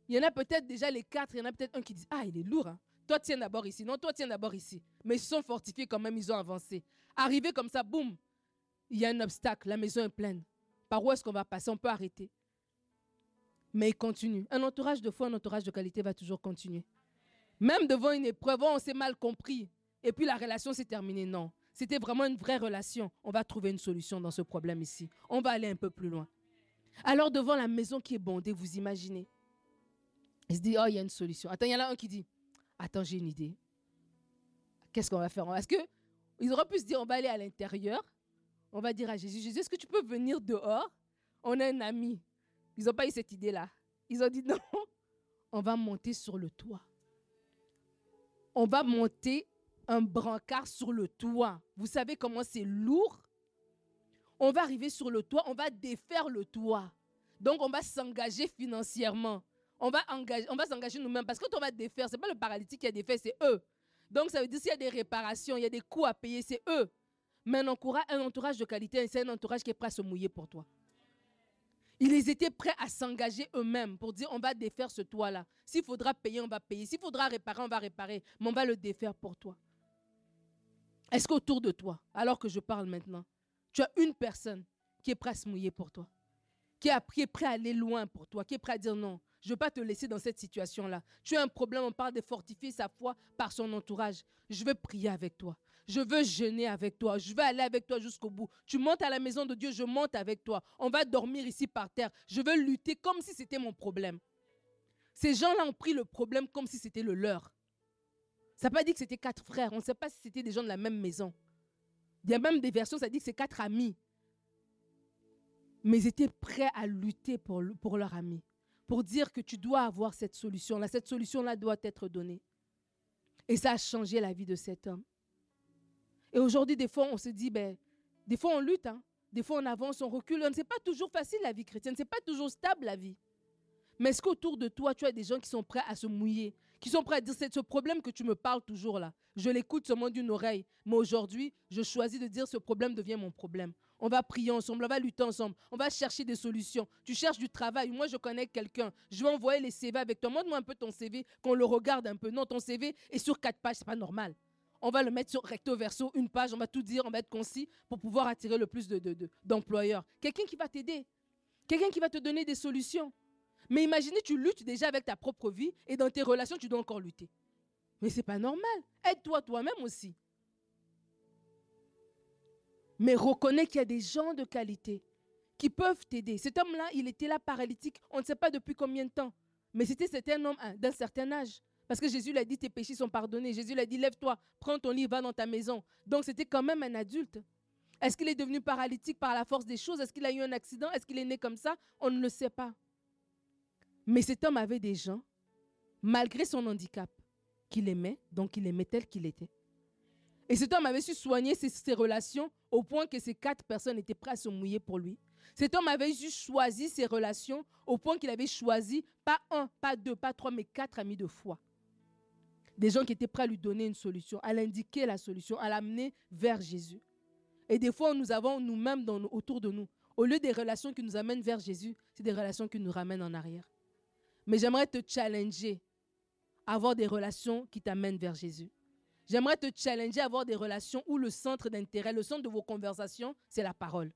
Il y en a peut-être déjà les quatre, il y en a peut-être un qui dit Ah, il est lourd. Hein. Toi, tiens d'abord ici. Non, toi, tiens d'abord ici. Mais ils sont fortifiés quand même, ils ont avancé. Arrivé comme ça, boum, il y a un obstacle, la maison est pleine. Par où est-ce qu'on va passer? On peut arrêter. Mais il continue. Un entourage de foi, un entourage de qualité va toujours continuer. Même devant une épreuve, on s'est mal compris et puis la relation s'est terminée. Non. C'était vraiment une vraie relation. On va trouver une solution dans ce problème ici. On va aller un peu plus loin. Alors, devant la maison qui est bondée, vous imaginez. Il se dit, oh, il y a une solution. Attends, il y en a un qui dit, attends, j'ai une idée. qu'est-ce qu'on va faire? Est-ce qu'ils auraient pu se dire, on va aller à l'intérieur, on va dire à Jésus, Jésus, est-ce que tu peux venir dehors? On a un ami. Ils n'ont pas eu cette idée-là. Ils ont dit, non, on va monter sur le toit. On va monter un brancard sur le toit. Vous savez comment c'est lourd? On va arriver sur le toit, on va défaire le toit. Donc on va s'engager financièrement. On va, on va s'engager nous-mêmes parce que quand on va défaire, ce n'est pas le paralytique qui a défait, c'est eux. Donc ça veut dire s'il y a des réparations, il y a des coûts à payer, c'est eux. Mais un entourage, un entourage de qualité, c'est un entourage qui est prêt à se mouiller pour toi. Ils étaient prêts à s'engager eux-mêmes pour dire on va défaire ce toit-là. S'il faudra payer, on va payer. S'il faudra réparer, on va réparer. Mais on va le défaire pour toi. Est-ce qu'autour de toi, alors que je parle maintenant, tu as une personne qui est prête à se mouiller pour toi, qui, est prêt à aller loin pour toi, qui est prêt à dire non, je ne veux pas te laisser dans cette situation-là. Tu as un problème, on parle de fortifier sa foi par son entourage. Je veux prier avec toi. Je veux jeûner avec toi. Je veux aller avec toi jusqu'au bout. Tu montes à la maison de Dieu, je monte avec toi. On va dormir ici par terre. Je veux lutter comme si c'était mon problème. Ces gens-là ont pris le problème comme si c'était le leur. Ça n'a pas dit que c'était quatre frères. On ne sait pas si c'était des gens de la même maison. Il y a même des versions, ça dit que c'est quatre amis. Mais ils étaient prêts à lutter pour, pour leur ami. Pour dire que tu dois avoir cette solution-là. Cette solution-là doit être donnée. Et ça a changé la vie de cet homme. Et aujourd'hui, des fois, on se dit, ben, des fois, on lutte. Hein. Des fois, on avance, on recule. Ce n'est pas toujours facile la vie chrétienne. Ce n'est pas toujours stable la vie. Mais est-ce qu'autour de toi, tu as des gens qui sont prêts à se mouiller, qui sont prêts à dire c'est ce problème que tu me parles toujours là. Je l'écoute seulement d'une oreille. Mais aujourd'hui, je choisis de dire ce problème devient mon problème. On va prier ensemble, on va lutter ensemble, on va chercher des solutions. Tu cherches du travail, moi je connais quelqu'un, je vais envoyer les CV avec toi. Montre-moi un peu ton CV, qu'on le regarde un peu. Non, ton CV est sur quatre pages, c'est pas normal. On va le mettre sur recto verso, une page, on va tout dire, on va être concis pour pouvoir attirer le plus d'employeurs. De, Quelqu'un qui va t'aider, quelqu'un qui va te donner des solutions. Mais imaginez, tu luttes déjà avec ta propre vie et dans tes relations, tu dois encore lutter. Mais c'est pas normal. Aide-toi toi-même aussi. Mais reconnais qu'il y a des gens de qualité qui peuvent t'aider. Cet homme-là, il était là paralytique, on ne sait pas depuis combien de temps. Mais c'était un homme hein, d'un certain âge. Parce que Jésus lui a dit, tes péchés sont pardonnés. Jésus lui a dit, lève-toi, prends ton lit, va dans ta maison. Donc c'était quand même un adulte. Est-ce qu'il est devenu paralytique par la force des choses? Est-ce qu'il a eu un accident? Est-ce qu'il est né comme ça? On ne le sait pas. Mais cet homme avait des gens, malgré son handicap, qu'il aimait, donc il aimait tel qu'il était. Et cet homme avait su soigner ses, relations au point que ces quatre personnes étaient prêtes à se mouiller pour lui. Cet homme avait su choisir ses relations au point qu'il avait choisi pas un, pas deux, pas trois, mais quatre amis de foi. Des gens qui étaient prêts à lui donner une solution, à l'indiquer la solution, à l'amener vers Jésus. Et des fois, nous avons nous-mêmes autour de nous, au lieu des relations qui nous amènent vers Jésus, c'est des relations qui nous ramènent en arrière. Mais j'aimerais te challenger à avoir des relations qui t'amènent vers Jésus. J'aimerais te challenger à avoir des relations où le centre d'intérêt, le centre de vos conversations, c'est la parole.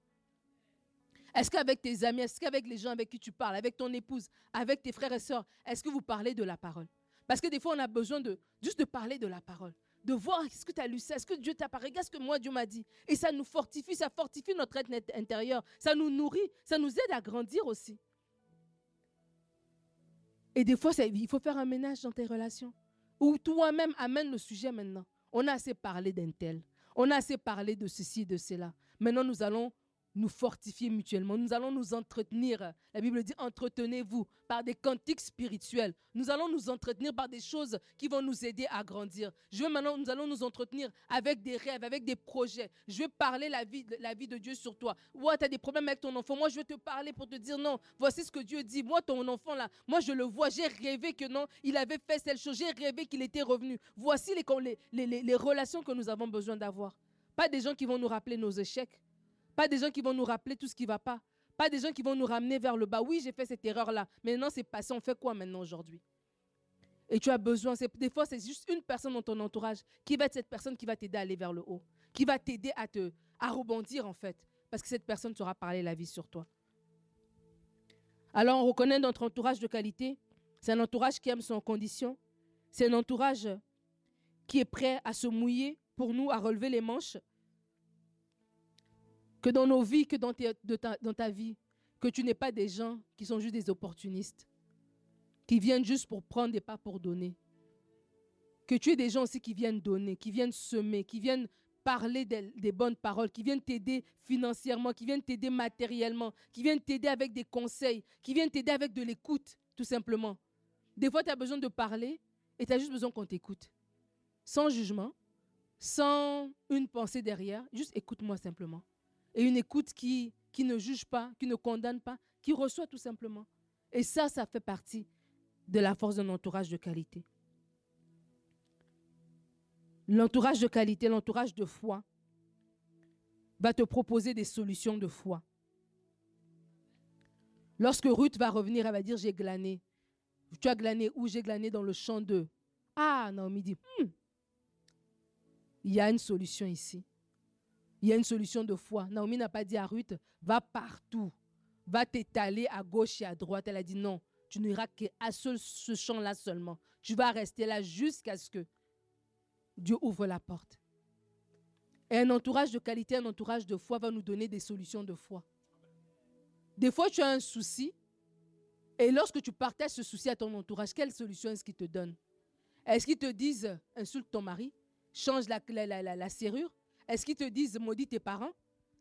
Est-ce qu'avec tes amis, est-ce qu'avec les gens avec qui tu parles, avec ton épouse, avec tes frères et sœurs, est-ce que vous parlez de la parole? Parce que des fois, on a besoin de juste de parler de la parole, de voir ce que tu as lu, est-ce que Dieu t'a parlé, regarde ce que moi Dieu m'a dit. Et ça nous fortifie, ça fortifie notre être intérieur, ça nous nourrit, ça nous aide à grandir aussi. Et des fois, il faut faire un ménage dans tes relations. Ou toi-même amène le sujet maintenant. On a assez parlé d'un tel. On a assez parlé de ceci, de cela. Maintenant, nous allons nous fortifier mutuellement. Nous allons nous entretenir. La Bible dit entretenez-vous par des cantiques spirituels. Nous allons nous entretenir par des choses qui vont nous aider à grandir. Je veux maintenant, nous allons nous entretenir avec des rêves, avec des projets. Je veux parler la vie, la vie de Dieu sur toi. Ouais, tu as des problèmes avec ton enfant. Moi, je veux te parler pour te dire non. Voici ce que Dieu dit. Moi, ton enfant là, moi, je le vois. J'ai rêvé que non, il avait fait cette chose. J'ai rêvé qu'il était revenu. Voici les, les, les, les relations que nous avons besoin d'avoir. Pas des gens qui vont nous rappeler nos échecs pas des gens qui vont nous rappeler tout ce qui ne va pas. Pas des gens qui vont nous ramener vers le bas. Oui, j'ai fait cette erreur-là. Mais non, c'est passé. On fait quoi maintenant aujourd'hui? Et tu as besoin. Des fois, c'est juste une personne dans ton entourage qui va être cette personne qui va t'aider à aller vers le haut. Qui va t'aider à, te, à rebondir, en fait. Parce que cette personne saura parler la vie sur toi. Alors, on reconnaît notre entourage de qualité. C'est un entourage qui aime son condition. C'est un entourage qui est prêt à se mouiller pour nous, à relever les manches que dans nos vies, que dans, ta, vie, que tu n'es pas des gens qui sont juste des opportunistes, qui viennent juste pour prendre des pas pour donner. Que tu aies des gens aussi qui viennent donner, qui viennent semer, qui viennent parler des, des bonnes paroles, qui viennent t'aider financièrement, qui viennent t'aider matériellement, qui viennent t'aider avec des conseils, qui viennent t'aider avec de l'écoute, tout simplement. Des fois, tu as besoin de parler et tu as juste besoin qu'on t'écoute. Sans jugement, sans une pensée derrière, juste écoute-moi simplement. Et une écoute qui, ne juge pas, qui ne condamne pas, qui reçoit tout simplement. Et ça, ça fait partie de la force d'un entourage de qualité. L'entourage de qualité, l'entourage de foi, va te proposer des solutions de foi. Lorsque Ruth va revenir, elle va dire, j'ai glané. Tu as glané où? J'ai glané dans le champ de. Ah, Naomi dit, hmm, il y a une solution ici. Il y a une solution de foi. Naomi n'a pas dit à Ruth, va partout, va t'étaler à gauche et à droite. Elle a dit, non, tu n'iras qu'à ce, ce champ-là seulement. Tu vas rester là jusqu'à ce que Dieu ouvre la porte. Et un entourage de qualité, un entourage de foi va nous donner des solutions de foi. Des fois, tu as un souci, et lorsque tu partages ce souci à ton entourage, quelle solution est-ce qu'ils te donnent? Est-ce qu'ils te disent insulte ton mari, change la, la, serrure? Est-ce qu'ils te disent maudit tes parents?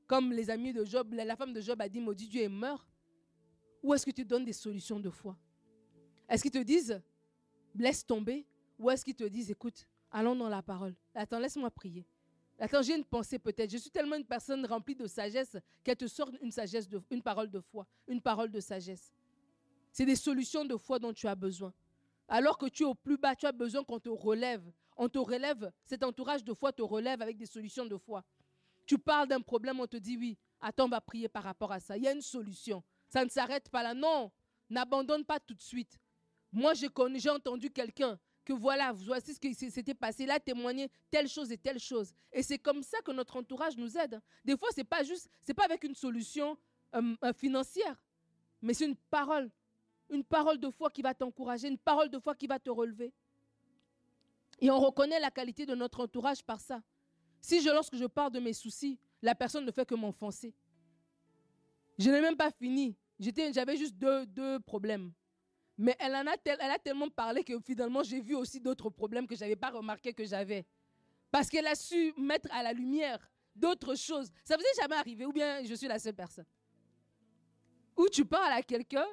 Comme les amis de Job, la femme de Job a dit maudit Dieu et meurt Ou est-ce que tu donnes des solutions de foi? Est-ce qu'ils te disent laisse tomber? Ou est-ce qu'ils te disent écoute, allons dans la parole Attends, laisse-moi prier. Attends, j'ai une pensée peut-être. Je suis tellement une personne remplie de sagesse qu'elle te sort une une parole de foi, une parole de sagesse. C'est des solutions de foi dont tu as besoin. Alors que tu es au plus bas, tu as besoin qu'on te relève. On te relève, cet entourage de foi te relève avec des solutions de foi. Tu parles d'un problème, on te dit oui, attends, on va prier par rapport à ça. Il y a une solution. Ça ne s'arrête pas là. Non, n'abandonne pas tout de suite. Moi, j'ai entendu quelqu'un que voilà, voici ce qui s'était passé là, témoigner telle chose et telle chose. Et c'est comme ça que notre entourage nous aide. Des fois, c'est pas juste, c'est pas avec une solution euh, euh, financière, mais c'est une parole, une parole de foi qui va t'encourager, une parole de foi qui va te relever. Et on reconnaît la qualité de notre entourage par ça. Si je, lorsque je parle de mes soucis, la personne ne fait que m'enfoncer. Je n'ai même pas fini. J'avais juste deux, deux problèmes. Mais elle, en a, elle a tellement parlé que finalement, j'ai vu aussi d'autres problèmes que je n'avais pas remarqué que j'avais. Parce qu'elle a su mettre à la lumière d'autres choses. Ça vous est jamais arrivé ou bien je suis la seule personne? Ou tu parles à quelqu'un,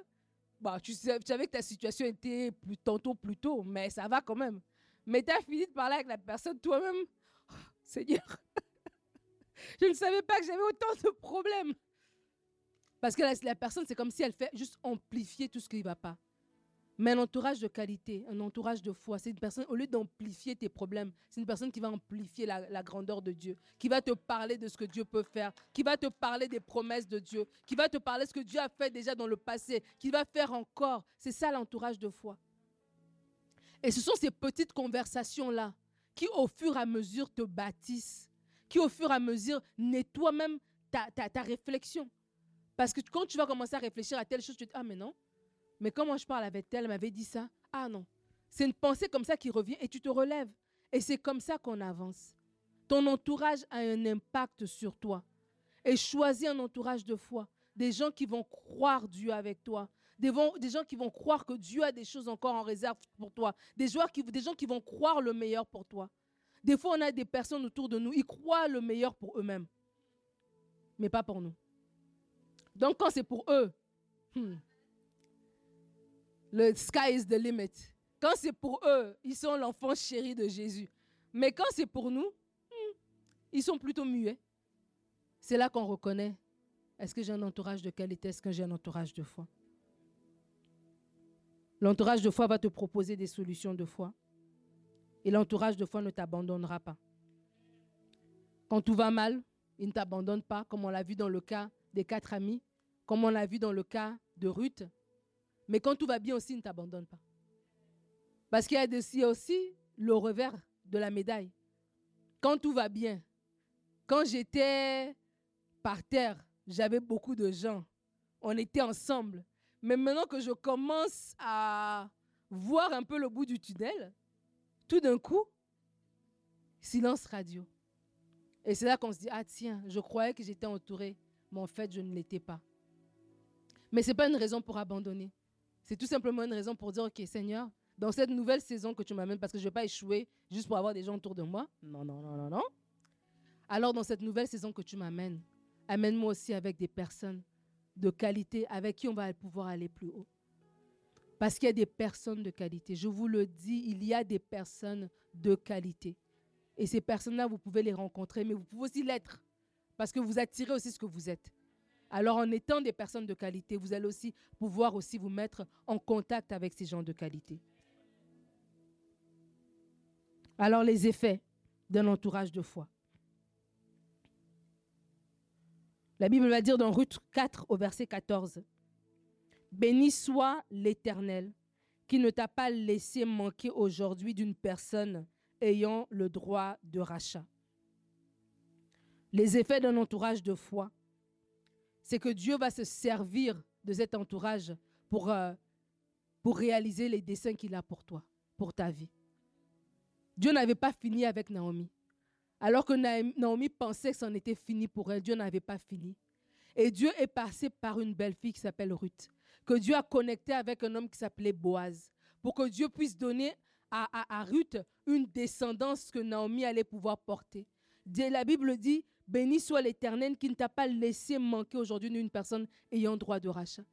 bah, tu, savais que ta situation était tantôt plus tôt, mais ça va quand même. Mais tu as fini de parler avec la personne toi-même. Oh, Seigneur, je ne savais pas que j'avais autant de problèmes. Parce que la, la personne, c'est comme si elle fait juste amplifier tout ce qui ne va pas. Mais un entourage de qualité, un entourage de foi, c'est une personne, au lieu d'amplifier tes problèmes, c'est une personne qui va amplifier la, grandeur de Dieu, qui va te parler de ce que Dieu peut faire, qui va te parler des promesses de Dieu, qui va te parler de ce que Dieu a fait déjà dans le passé, qu'il va faire encore. C'est ça l'entourage de foi. Et ce sont ces petites conversations-là qui, au fur et à mesure, te bâtissent, qui, au fur et à mesure, nettoient même ta, ta, ta réflexion. Parce que quand tu vas commencer à réfléchir à telle chose, tu te dis, ah mais non, mais comment je parle avec elle, elle m'avait dit ça. Ah non. C'est une pensée comme ça qui revient et tu te relèves. Et c'est comme ça qu'on avance. Ton entourage a un impact sur toi. Et choisis un entourage de foi. Des gens qui vont croire Dieu avec toi. Des, gens qui vont croire que Dieu a des choses encore en réserve pour toi. Des, joueurs qui, des gens qui vont croire le meilleur pour toi. Des fois, on a des personnes autour de nous, ils croient le meilleur pour eux-mêmes. Mais pas pour nous. Donc quand c'est pour eux, hmm, le sky is the limit. Quand c'est pour eux, ils sont l'enfant chéri de Jésus. Mais quand c'est pour nous, hmm, ils sont plutôt muets. C'est là qu'on reconnaît, est-ce que j'ai un entourage de qualité, est-ce que j'ai un entourage de foi? L'entourage de foi va te proposer des solutions de foi. Et l'entourage de foi ne t'abandonnera pas. Quand tout va mal, il ne t'abandonne pas, comme on l'a vu dans le cas des quatre amis, comme on l'a vu dans le cas de Ruth. Mais quand tout va bien aussi, il ne t'abandonne pas. Parce qu'il y a aussi le revers de la médaille. Quand tout va bien, quand j'étais par terre, j'avais beaucoup de gens. On était ensemble. Mais maintenant que je commence à voir un peu le bout du tunnel, tout d'un coup, silence radio. Et c'est là qu'on se dit, ah tiens, je croyais que j'étais entouré, mais en fait, je ne l'étais pas. Mais ce n'est pas une raison pour abandonner. C'est tout simplement une raison pour dire, OK, Seigneur, dans cette nouvelle saison que tu m'amènes, parce que je ne vais pas échouer juste pour avoir des gens autour de moi. Non, non, non, non, non. Alors, dans cette nouvelle saison que tu m'amènes, amène-moi aussi avec des personnes de qualité avec qui on va pouvoir aller plus haut. Parce qu'il y a des personnes de qualité. Je vous le dis, il y a des personnes de qualité. Et ces personnes-là, vous pouvez les rencontrer, mais vous pouvez aussi l'être. Parce que vous attirez aussi ce que vous êtes. Alors en étant des personnes de qualité, vous allez aussi pouvoir aussi vous mettre en contact avec ces gens de qualité. Alors les effets d'un entourage de foi. La Bible va dire dans Ruth 4 au verset 14, Béni soit l'Éternel qui ne t'a pas laissé manquer aujourd'hui d'une personne ayant le droit de rachat. Les effets d'un entourage de foi, c'est que Dieu va se servir de cet entourage pour, euh, pour réaliser les desseins qu'il a pour toi, pour ta vie. Dieu n'avait pas fini avec Naomi. Alors que Naomi pensait que c'en était fini pour elle, Dieu n'avait pas fini. Et Dieu est passé par une belle fille qui s'appelle Ruth, que Dieu a connecté avec un homme qui s'appelait Boaz, pour que Dieu puisse donner à, Ruth une descendance que Naomi allait pouvoir porter. La Bible dit, béni soit l'Éternel qui ne t'a pas laissé manquer aujourd'hui d'une personne ayant droit de rachat.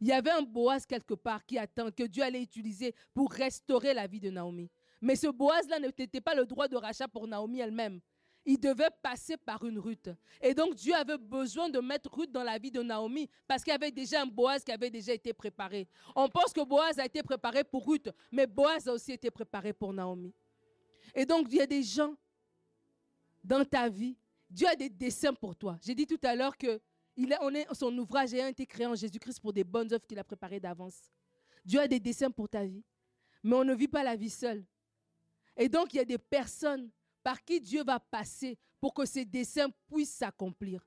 Il y avait un Boaz quelque part qui attend, que Dieu allait utiliser pour restaurer la vie de Naomi. Mais ce Boaz-là n'était pas le droit de rachat pour Naomi elle-même il devait passer par une Ruth. Et donc Dieu avait besoin de mettre Ruth dans la vie de Naomi parce qu'il y avait déjà un Boaz qui avait déjà été préparé. On pense que Boaz a été préparé pour Ruth, mais Boaz a aussi été préparé pour Naomi. Et donc il y a des gens dans ta vie, Dieu a des desseins pour toi. J'ai dit tout à l'heure que on son ouvrage a été créé en Jésus-Christ pour des bonnes œuvres qu'il a préparées d'avance. Dieu a des desseins pour ta vie. Mais on ne vit pas la vie seule. Et donc, il y a des personnes par qui Dieu va passer pour que ses desseins puissent s'accomplir.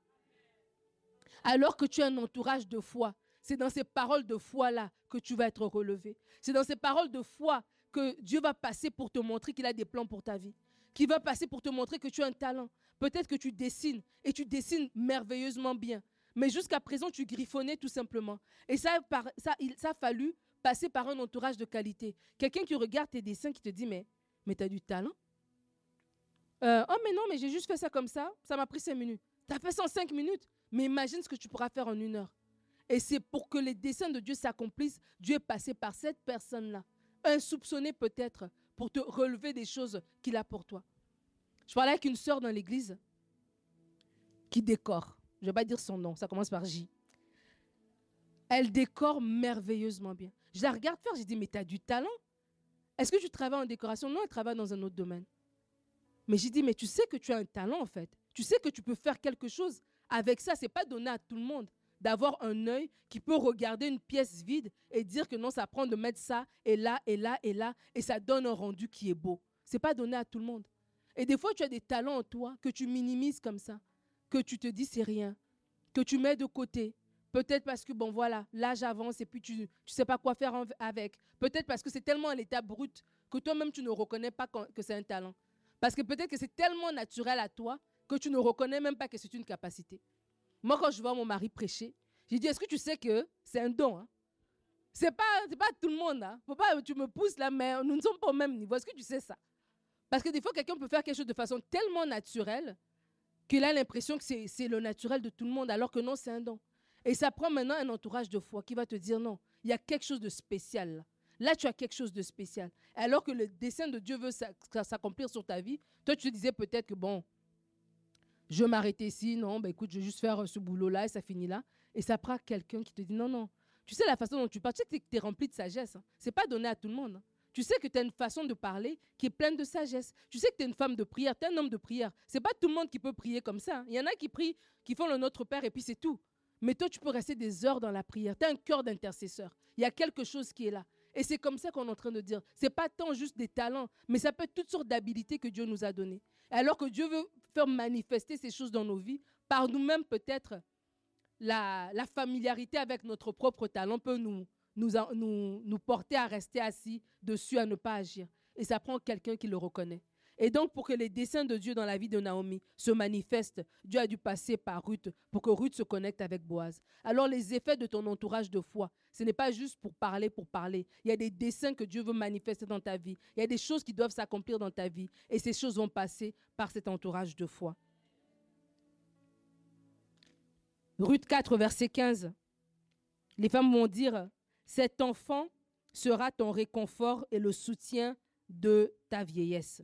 Alors que tu as un entourage de foi, c'est dans ces paroles de foi-là que tu vas être relevé. C'est dans ces paroles de foi que Dieu va passer pour te montrer qu'il a des plans pour ta vie. Qui va passer pour te montrer que tu as un talent. Peut-être que tu dessines et tu dessines merveilleusement bien. Mais jusqu'à présent, tu griffonnais tout simplement. Et ça, ça, ça a fallu passer par un entourage de qualité. Quelqu'un qui regarde tes dessins, qui te dit, mais, mais tu as du talent. Euh, oh, mais non, mais j'ai juste fait ça comme ça. Ça m'a pris cinq minutes. Tu as fait ça en cinq minutes? Mais imagine ce que tu pourras faire en une heure. Et c'est pour que les desseins de Dieu s'accomplissent, Dieu est passé par cette personne-là, insoupçonnée peut-être, pour te relever des choses qu'il a pour toi. Je parlais avec une sœur dans l'église qui décore. Je ne vais pas dire son nom, ça commence par J. Elle décore merveilleusement bien. Je la regarde faire, je dis, mais tu as du talent. Est-ce que tu travailles en décoration? Non, elle travaille dans un autre domaine. Mais j'ai dit, mais tu sais que tu as un talent en fait. Tu sais que tu peux faire quelque chose avec ça. C'est pas donné à tout le monde d'avoir un œil qui peut regarder une pièce vide et dire que non, ça prend de mettre ça et là et là et là et ça donne un rendu qui est beau. C'est pas donné à tout le monde. Et des fois, tu as des talents en toi que tu minimises comme ça, que tu te dis c'est rien, que tu mets de côté. Peut-être parce que, bon, voilà, l'âge avance et puis tu ne sais pas quoi faire avec. Peut-être parce que c'est tellement à l'état brut que toi-même, tu ne reconnais pas que c'est un talent. Parce que peut-être que c'est tellement naturel à toi que tu ne reconnais même pas que c'est une capacité. Moi, quand je vois mon mari prêcher, j'ai dit, est-ce que tu sais que c'est un don hein? C'est pas, pas tout le monde. Hein? Faut pas, tu me pousses là, mais nous ne sommes pas au même niveau. Est-ce que tu sais ça? Parce que des fois, quelqu'un peut faire quelque chose de façon tellement naturelle qu'il a l'impression que c'est le naturel de tout le monde, alors que non, c'est un don. Et ça prend maintenant un entourage de foi qui va te dire non, il y a quelque chose de spécial là. Là, tu as quelque chose de spécial. Alors que le dessein de Dieu veut s'accomplir sur ta vie, toi, tu te disais peut-être que, bon, je vais m'arrêter ici, non, ben écoute, je vais juste faire euh, ce boulot-là et ça finit là. Et ça prend quelqu'un qui te dit, non, non. Tu sais la façon dont tu parles, tu sais que tu es, rempli de sagesse. Hein. Ce n'est pas donné à tout le monde. Hein. Tu sais que tu as une façon de parler qui est pleine de sagesse. Tu sais que tu es une femme de prière, tu es un homme de prière. Ce n'est pas tout le monde qui peut prier comme ça. Hein. Il y en a qui prient, qui font le Notre Père et puis c'est tout. Mais toi, tu peux rester des heures dans la prière. Tu as un cœur d'intercesseur. Il y a quelque chose qui est là. Et c'est comme ça qu'on est en train de dire. Ce n'est pas tant juste des talents, mais ça peut être toutes sortes d'habilités que Dieu nous a données. Alors que Dieu veut faire manifester ces choses dans nos vies, par nous-mêmes peut-être, la, familiarité avec notre propre talent peut nous, nous, nous, nous porter à rester assis dessus, à ne pas agir. Et ça prend quelqu'un qui le reconnaît. Et donc, pour que les desseins de Dieu dans la vie de Naomi se manifestent, Dieu a dû passer par Ruth pour que Ruth se connecte avec Boaz. Alors, les effets de ton entourage de foi, ce n'est pas juste pour parler, pour parler. Il y a des desseins que Dieu veut manifester dans ta vie. Il y a des choses qui doivent s'accomplir dans ta vie. Et ces choses vont passer par cet entourage de foi. Ruth 4, verset 15. Les femmes vont dire, cet enfant sera ton réconfort et le soutien de ta vieillesse.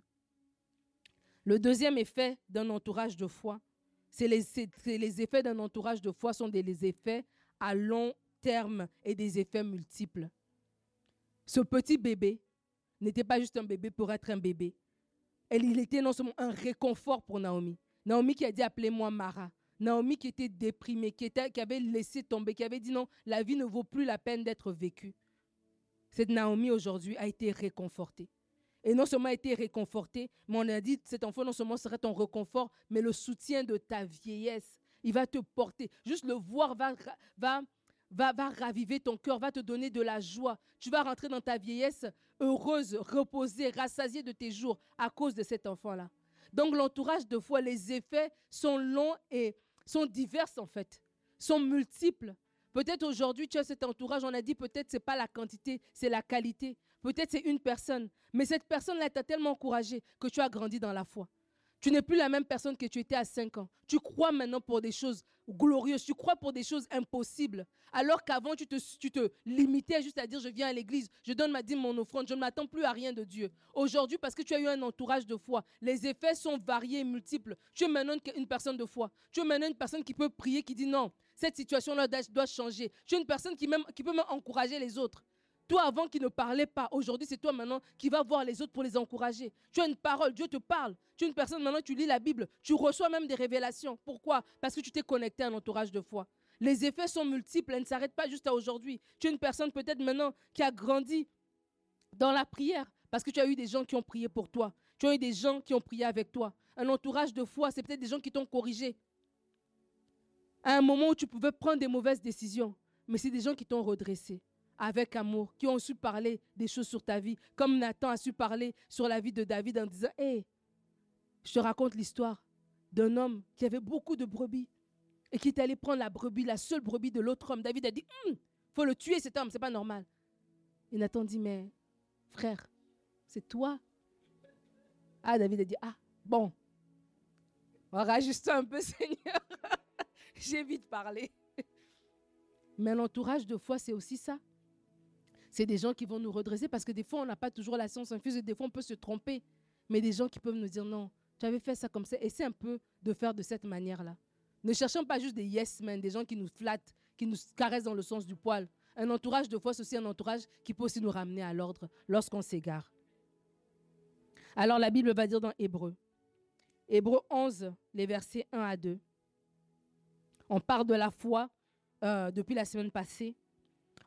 Le deuxième effet d'un entourage de foi, c'est les, effets d'un entourage de foi sont des effets à long terme et des effets multiples. Ce petit bébé n'était pas juste un bébé pour être un bébé. il était non seulement un réconfort pour Naomi. Naomi qui a dit appelez-moi Mara. Naomi qui était déprimée, qui avait laissé tomber, qui avait dit non, la vie ne vaut plus la peine d'être vécue. Cette Naomi aujourd'hui a été réconfortée. Et non seulement été réconfortée, mais on a dit, cet enfant non seulement serait ton réconfort, mais le soutien de ta vieillesse. Il va te porter. Juste le voir va, va, va, va raviver ton cœur, va te donner de la joie. Tu vas rentrer dans ta vieillesse heureuse, reposée, rassasiée de tes jours à cause de cet enfant-là. Donc l'entourage de foi, les effets sont longs et sont divers en fait, sont multiples. Peut-être aujourd'hui tu as cet entourage, on a dit peut-être c'est pas la quantité, c'est la qualité. Peut-être c'est une personne, mais cette personne-là t'a tellement encouragé que tu as grandi dans la foi. Tu n'es plus la même personne que tu étais à 5 ans. Tu crois maintenant pour des choses glorieuses, tu crois pour des choses impossibles. Alors qu'avant, tu te, limitais juste à dire, je viens à l'église, je donne ma dîme, mon offrande, je ne m'attends plus à rien de Dieu. Aujourd'hui, parce que tu as eu un entourage de foi, les effets sont variés et multiples. Tu es maintenant une personne de foi. Tu es maintenant une personne qui peut prier, qui dit non, cette situation-là doit changer. Tu es une personne qui, qui peut même encourager les autres. Toi, avant qui ne parlais pas, aujourd'hui, c'est toi maintenant qui vas voir les autres pour les encourager. Tu as une parole, Dieu te parle. Tu es une personne maintenant, tu lis la Bible, tu reçois même des révélations. Pourquoi? Parce que tu t'es connecté à un entourage de foi. Les effets sont multiples, elles ne s'arrêtent pas juste à aujourd'hui. Tu es une personne peut-être maintenant qui a grandi dans la prière parce que tu as eu des gens qui ont prié pour toi. Tu as eu des gens qui ont prié avec toi. Un entourage de foi, c'est peut-être des gens qui t'ont corrigé. À un moment où tu pouvais prendre des mauvaises décisions, mais c'est des gens qui t'ont redressé avec amour, qui ont su parler des choses sur ta vie, comme Nathan a su parler sur la vie de David en disant, hé, je te raconte l'histoire d'un homme qui avait beaucoup de brebis et qui est allé prendre la brebis, la seule brebis de l'autre homme. David a dit, il hum, faut le tuer cet homme, c'est pas normal. Et Nathan dit, mais frère, c'est toi? Ah, David a dit, ah, bon, on va un peu, Seigneur. J'ai vite parlé. Mais l'entourage de foi, c'est aussi ça c'est des gens qui vont nous redresser parce que des fois, on n'a pas toujours la science infuse et des fois, on peut se tromper. Mais des gens qui peuvent nous dire non, tu avais fait ça comme ça. C'est un peu de faire de cette manière-là. Ne cherchons pas juste des yes men, des gens qui nous flattent, qui nous caressent dans le sens du poil. Un entourage de foi, c'est aussi un entourage qui peut aussi nous ramener à l'ordre lorsqu'on s'égare. Alors la Bible va dire dans Hébreu, Hébreu 11, les versets 1 à 2. On parle de la foi euh, depuis la semaine passée.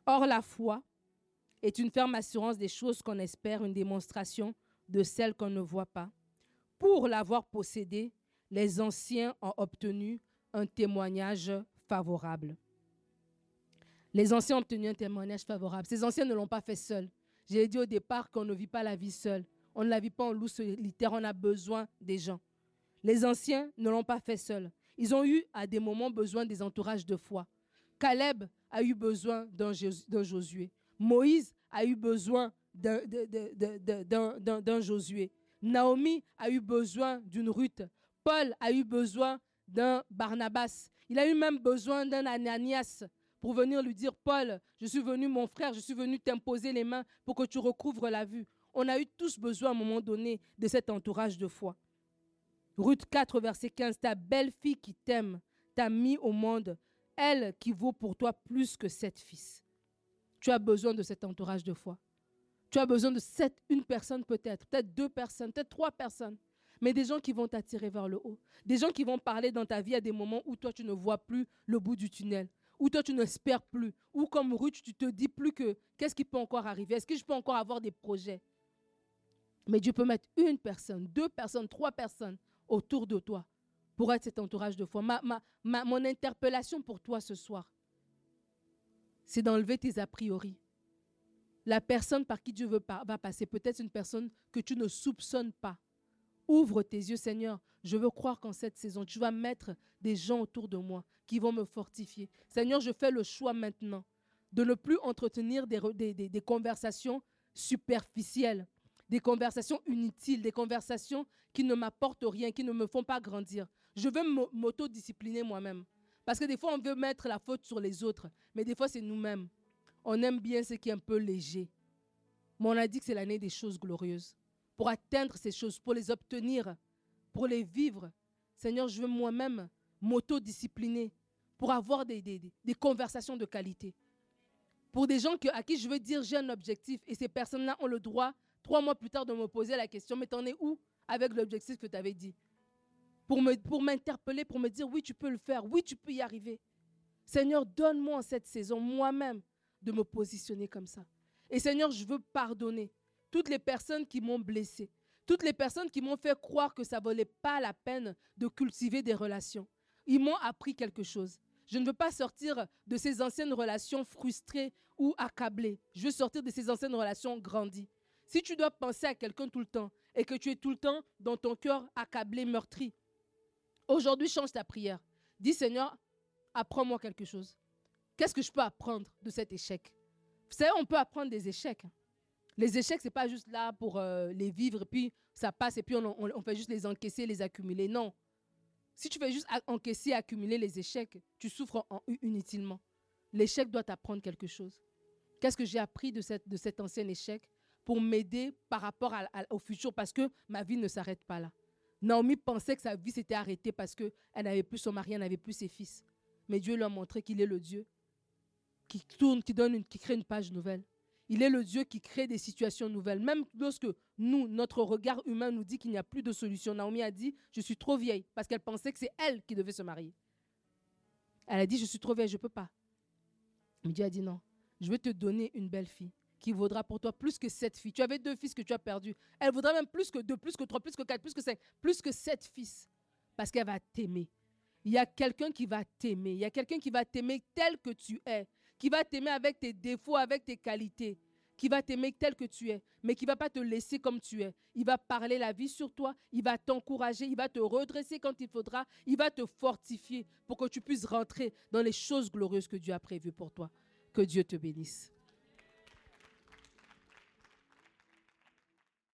Or la foi, est une ferme assurance des choses qu'on espère, une démonstration de celles qu'on ne voit pas. Pour l'avoir possédée, les anciens ont obtenu un témoignage favorable. Les anciens ont obtenu un témoignage favorable. Ces anciens ne l'ont pas fait seuls. J'ai dit au départ qu'on ne vit pas la vie seule. On ne la vit pas en loup solitaire, on a besoin des gens. Les anciens ne l'ont pas fait seuls. Ils ont eu à des moments besoin des entourages de foi. Caleb a eu besoin d'un Josué. Moïse a eu besoin d'un Josué. Naomi a eu besoin d'une Ruth. Paul a eu besoin d'un Barnabas. Il a eu même besoin d'un Ananias pour venir lui dire, Paul, je suis venu, mon frère, je suis venu t'imposer les mains pour que tu recouvres la vue. On a eu tous besoin à un moment donné de cet entourage de foi. Ruth 4, verset 15, ta belle-fille qui t'aime t'a mis au monde, elle qui vaut pour toi plus que sept fils. Tu as besoin de cet entourage de foi. Tu as besoin de cette, une personne peut-être, peut-être deux personnes, peut-être trois personnes, mais des gens qui vont t'attirer vers le haut. Des gens qui vont parler dans ta vie à des moments où toi, tu ne vois plus le bout du tunnel, où toi, tu n'espères plus, ou comme Ruth, tu te dis plus que qu'est-ce qui peut encore arriver, est-ce que je peux encore avoir des projets? Mais Dieu peut mettre une personne, deux personnes, trois personnes autour de toi pour être cet entourage de foi. Ma, ma, mon interpellation pour toi ce soir, c'est d'enlever tes a priori. La personne par qui Dieu veut va passer, peut-être une personne que tu ne soupçonnes pas. Ouvre tes yeux, Seigneur. Je veux croire qu'en cette saison, tu vas mettre des gens autour de moi qui vont me fortifier. Seigneur, je fais le choix maintenant de ne plus entretenir des, des, conversations superficielles, des conversations inutiles, des conversations qui ne m'apportent rien, qui ne me font pas grandir. Je veux m'autodiscipliner moi-même. Parce que des fois, on veut mettre la faute sur les autres, mais des fois, c'est nous-mêmes. On aime bien ce qui est un peu léger. Mais on a dit que c'est l'année des choses glorieuses. Pour atteindre ces choses, pour les obtenir, pour les vivre, Seigneur, je veux moi-même m'autodiscipliner pour avoir des, des, conversations de qualité. Pour des gens à qui je veux dire j'ai un objectif et ces personnes-là ont le droit, trois mois plus tard, de me poser la question, mais t'en es où avec l'objectif que tu avais dit? Pour m'interpeller, pour, pour me dire oui, tu peux le faire, oui, tu peux y arriver. Seigneur, donne-moi en cette saison, moi-même, de me positionner comme ça. Et Seigneur, je veux pardonner toutes les personnes qui m'ont blessé, toutes les personnes qui m'ont fait croire que ça ne valait pas la peine de cultiver des relations. Ils m'ont appris quelque chose. Je ne veux pas sortir de ces anciennes relations frustrées ou accablées. Je veux sortir de ces anciennes relations grandies. Si tu dois penser à quelqu'un tout le temps et que tu es tout le temps dans ton cœur accablé, meurtri, aujourd'hui change ta prière. Dis Seigneur, apprends-moi quelque chose. Qu'est-ce que je peux apprendre de cet échec? Vous savez, on peut apprendre des échecs. Les échecs, ce n'est pas juste là pour euh, les vivre, puis ça passe, et puis on, fait juste les encaisser, les accumuler. Non. Si tu fais juste encaisser, accumuler les échecs, tu souffres en, inutilement. L'échec doit t'apprendre quelque chose. Qu'est-ce que j'ai appris de cet ancien échec pour m'aider par rapport au futur? Parce que ma vie ne s'arrête pas là. Naomi pensait que sa vie s'était arrêtée parce qu'elle n'avait plus son mari, elle n'avait plus ses fils. Mais Dieu lui a montré qu'il est le Dieu qui tourne, qui, donne qui crée une page nouvelle. Il est le Dieu qui crée des situations nouvelles. Même lorsque nous, notre regard humain nous dit qu'il n'y a plus de solution. Naomi a dit, je suis trop vieille, parce qu'elle pensait que c'est elle qui devait se marier. Elle a dit, je suis trop vieille, je ne peux pas. Mais Dieu a dit, non, je vais te donner une belle fille qui vaudra pour toi plus que sept filles. Tu avais deux fils que tu as perdus. Elle vaudra même plus que deux, plus que trois, plus que quatre, plus que cinq, plus que sept fils. Parce qu'elle va t'aimer. Il y a quelqu'un qui va t'aimer. Il y a quelqu'un qui va t'aimer tel que tu es qui va t'aimer avec tes défauts, avec tes qualités, qui va t'aimer tel que tu es, mais qui va pas te laisser comme tu es. Il va parler la vie sur toi, il va t'encourager, il va te redresser quand il faudra, il va te fortifier pour que tu puisses rentrer dans les choses glorieuses que Dieu a prévues pour toi. Que Dieu te bénisse.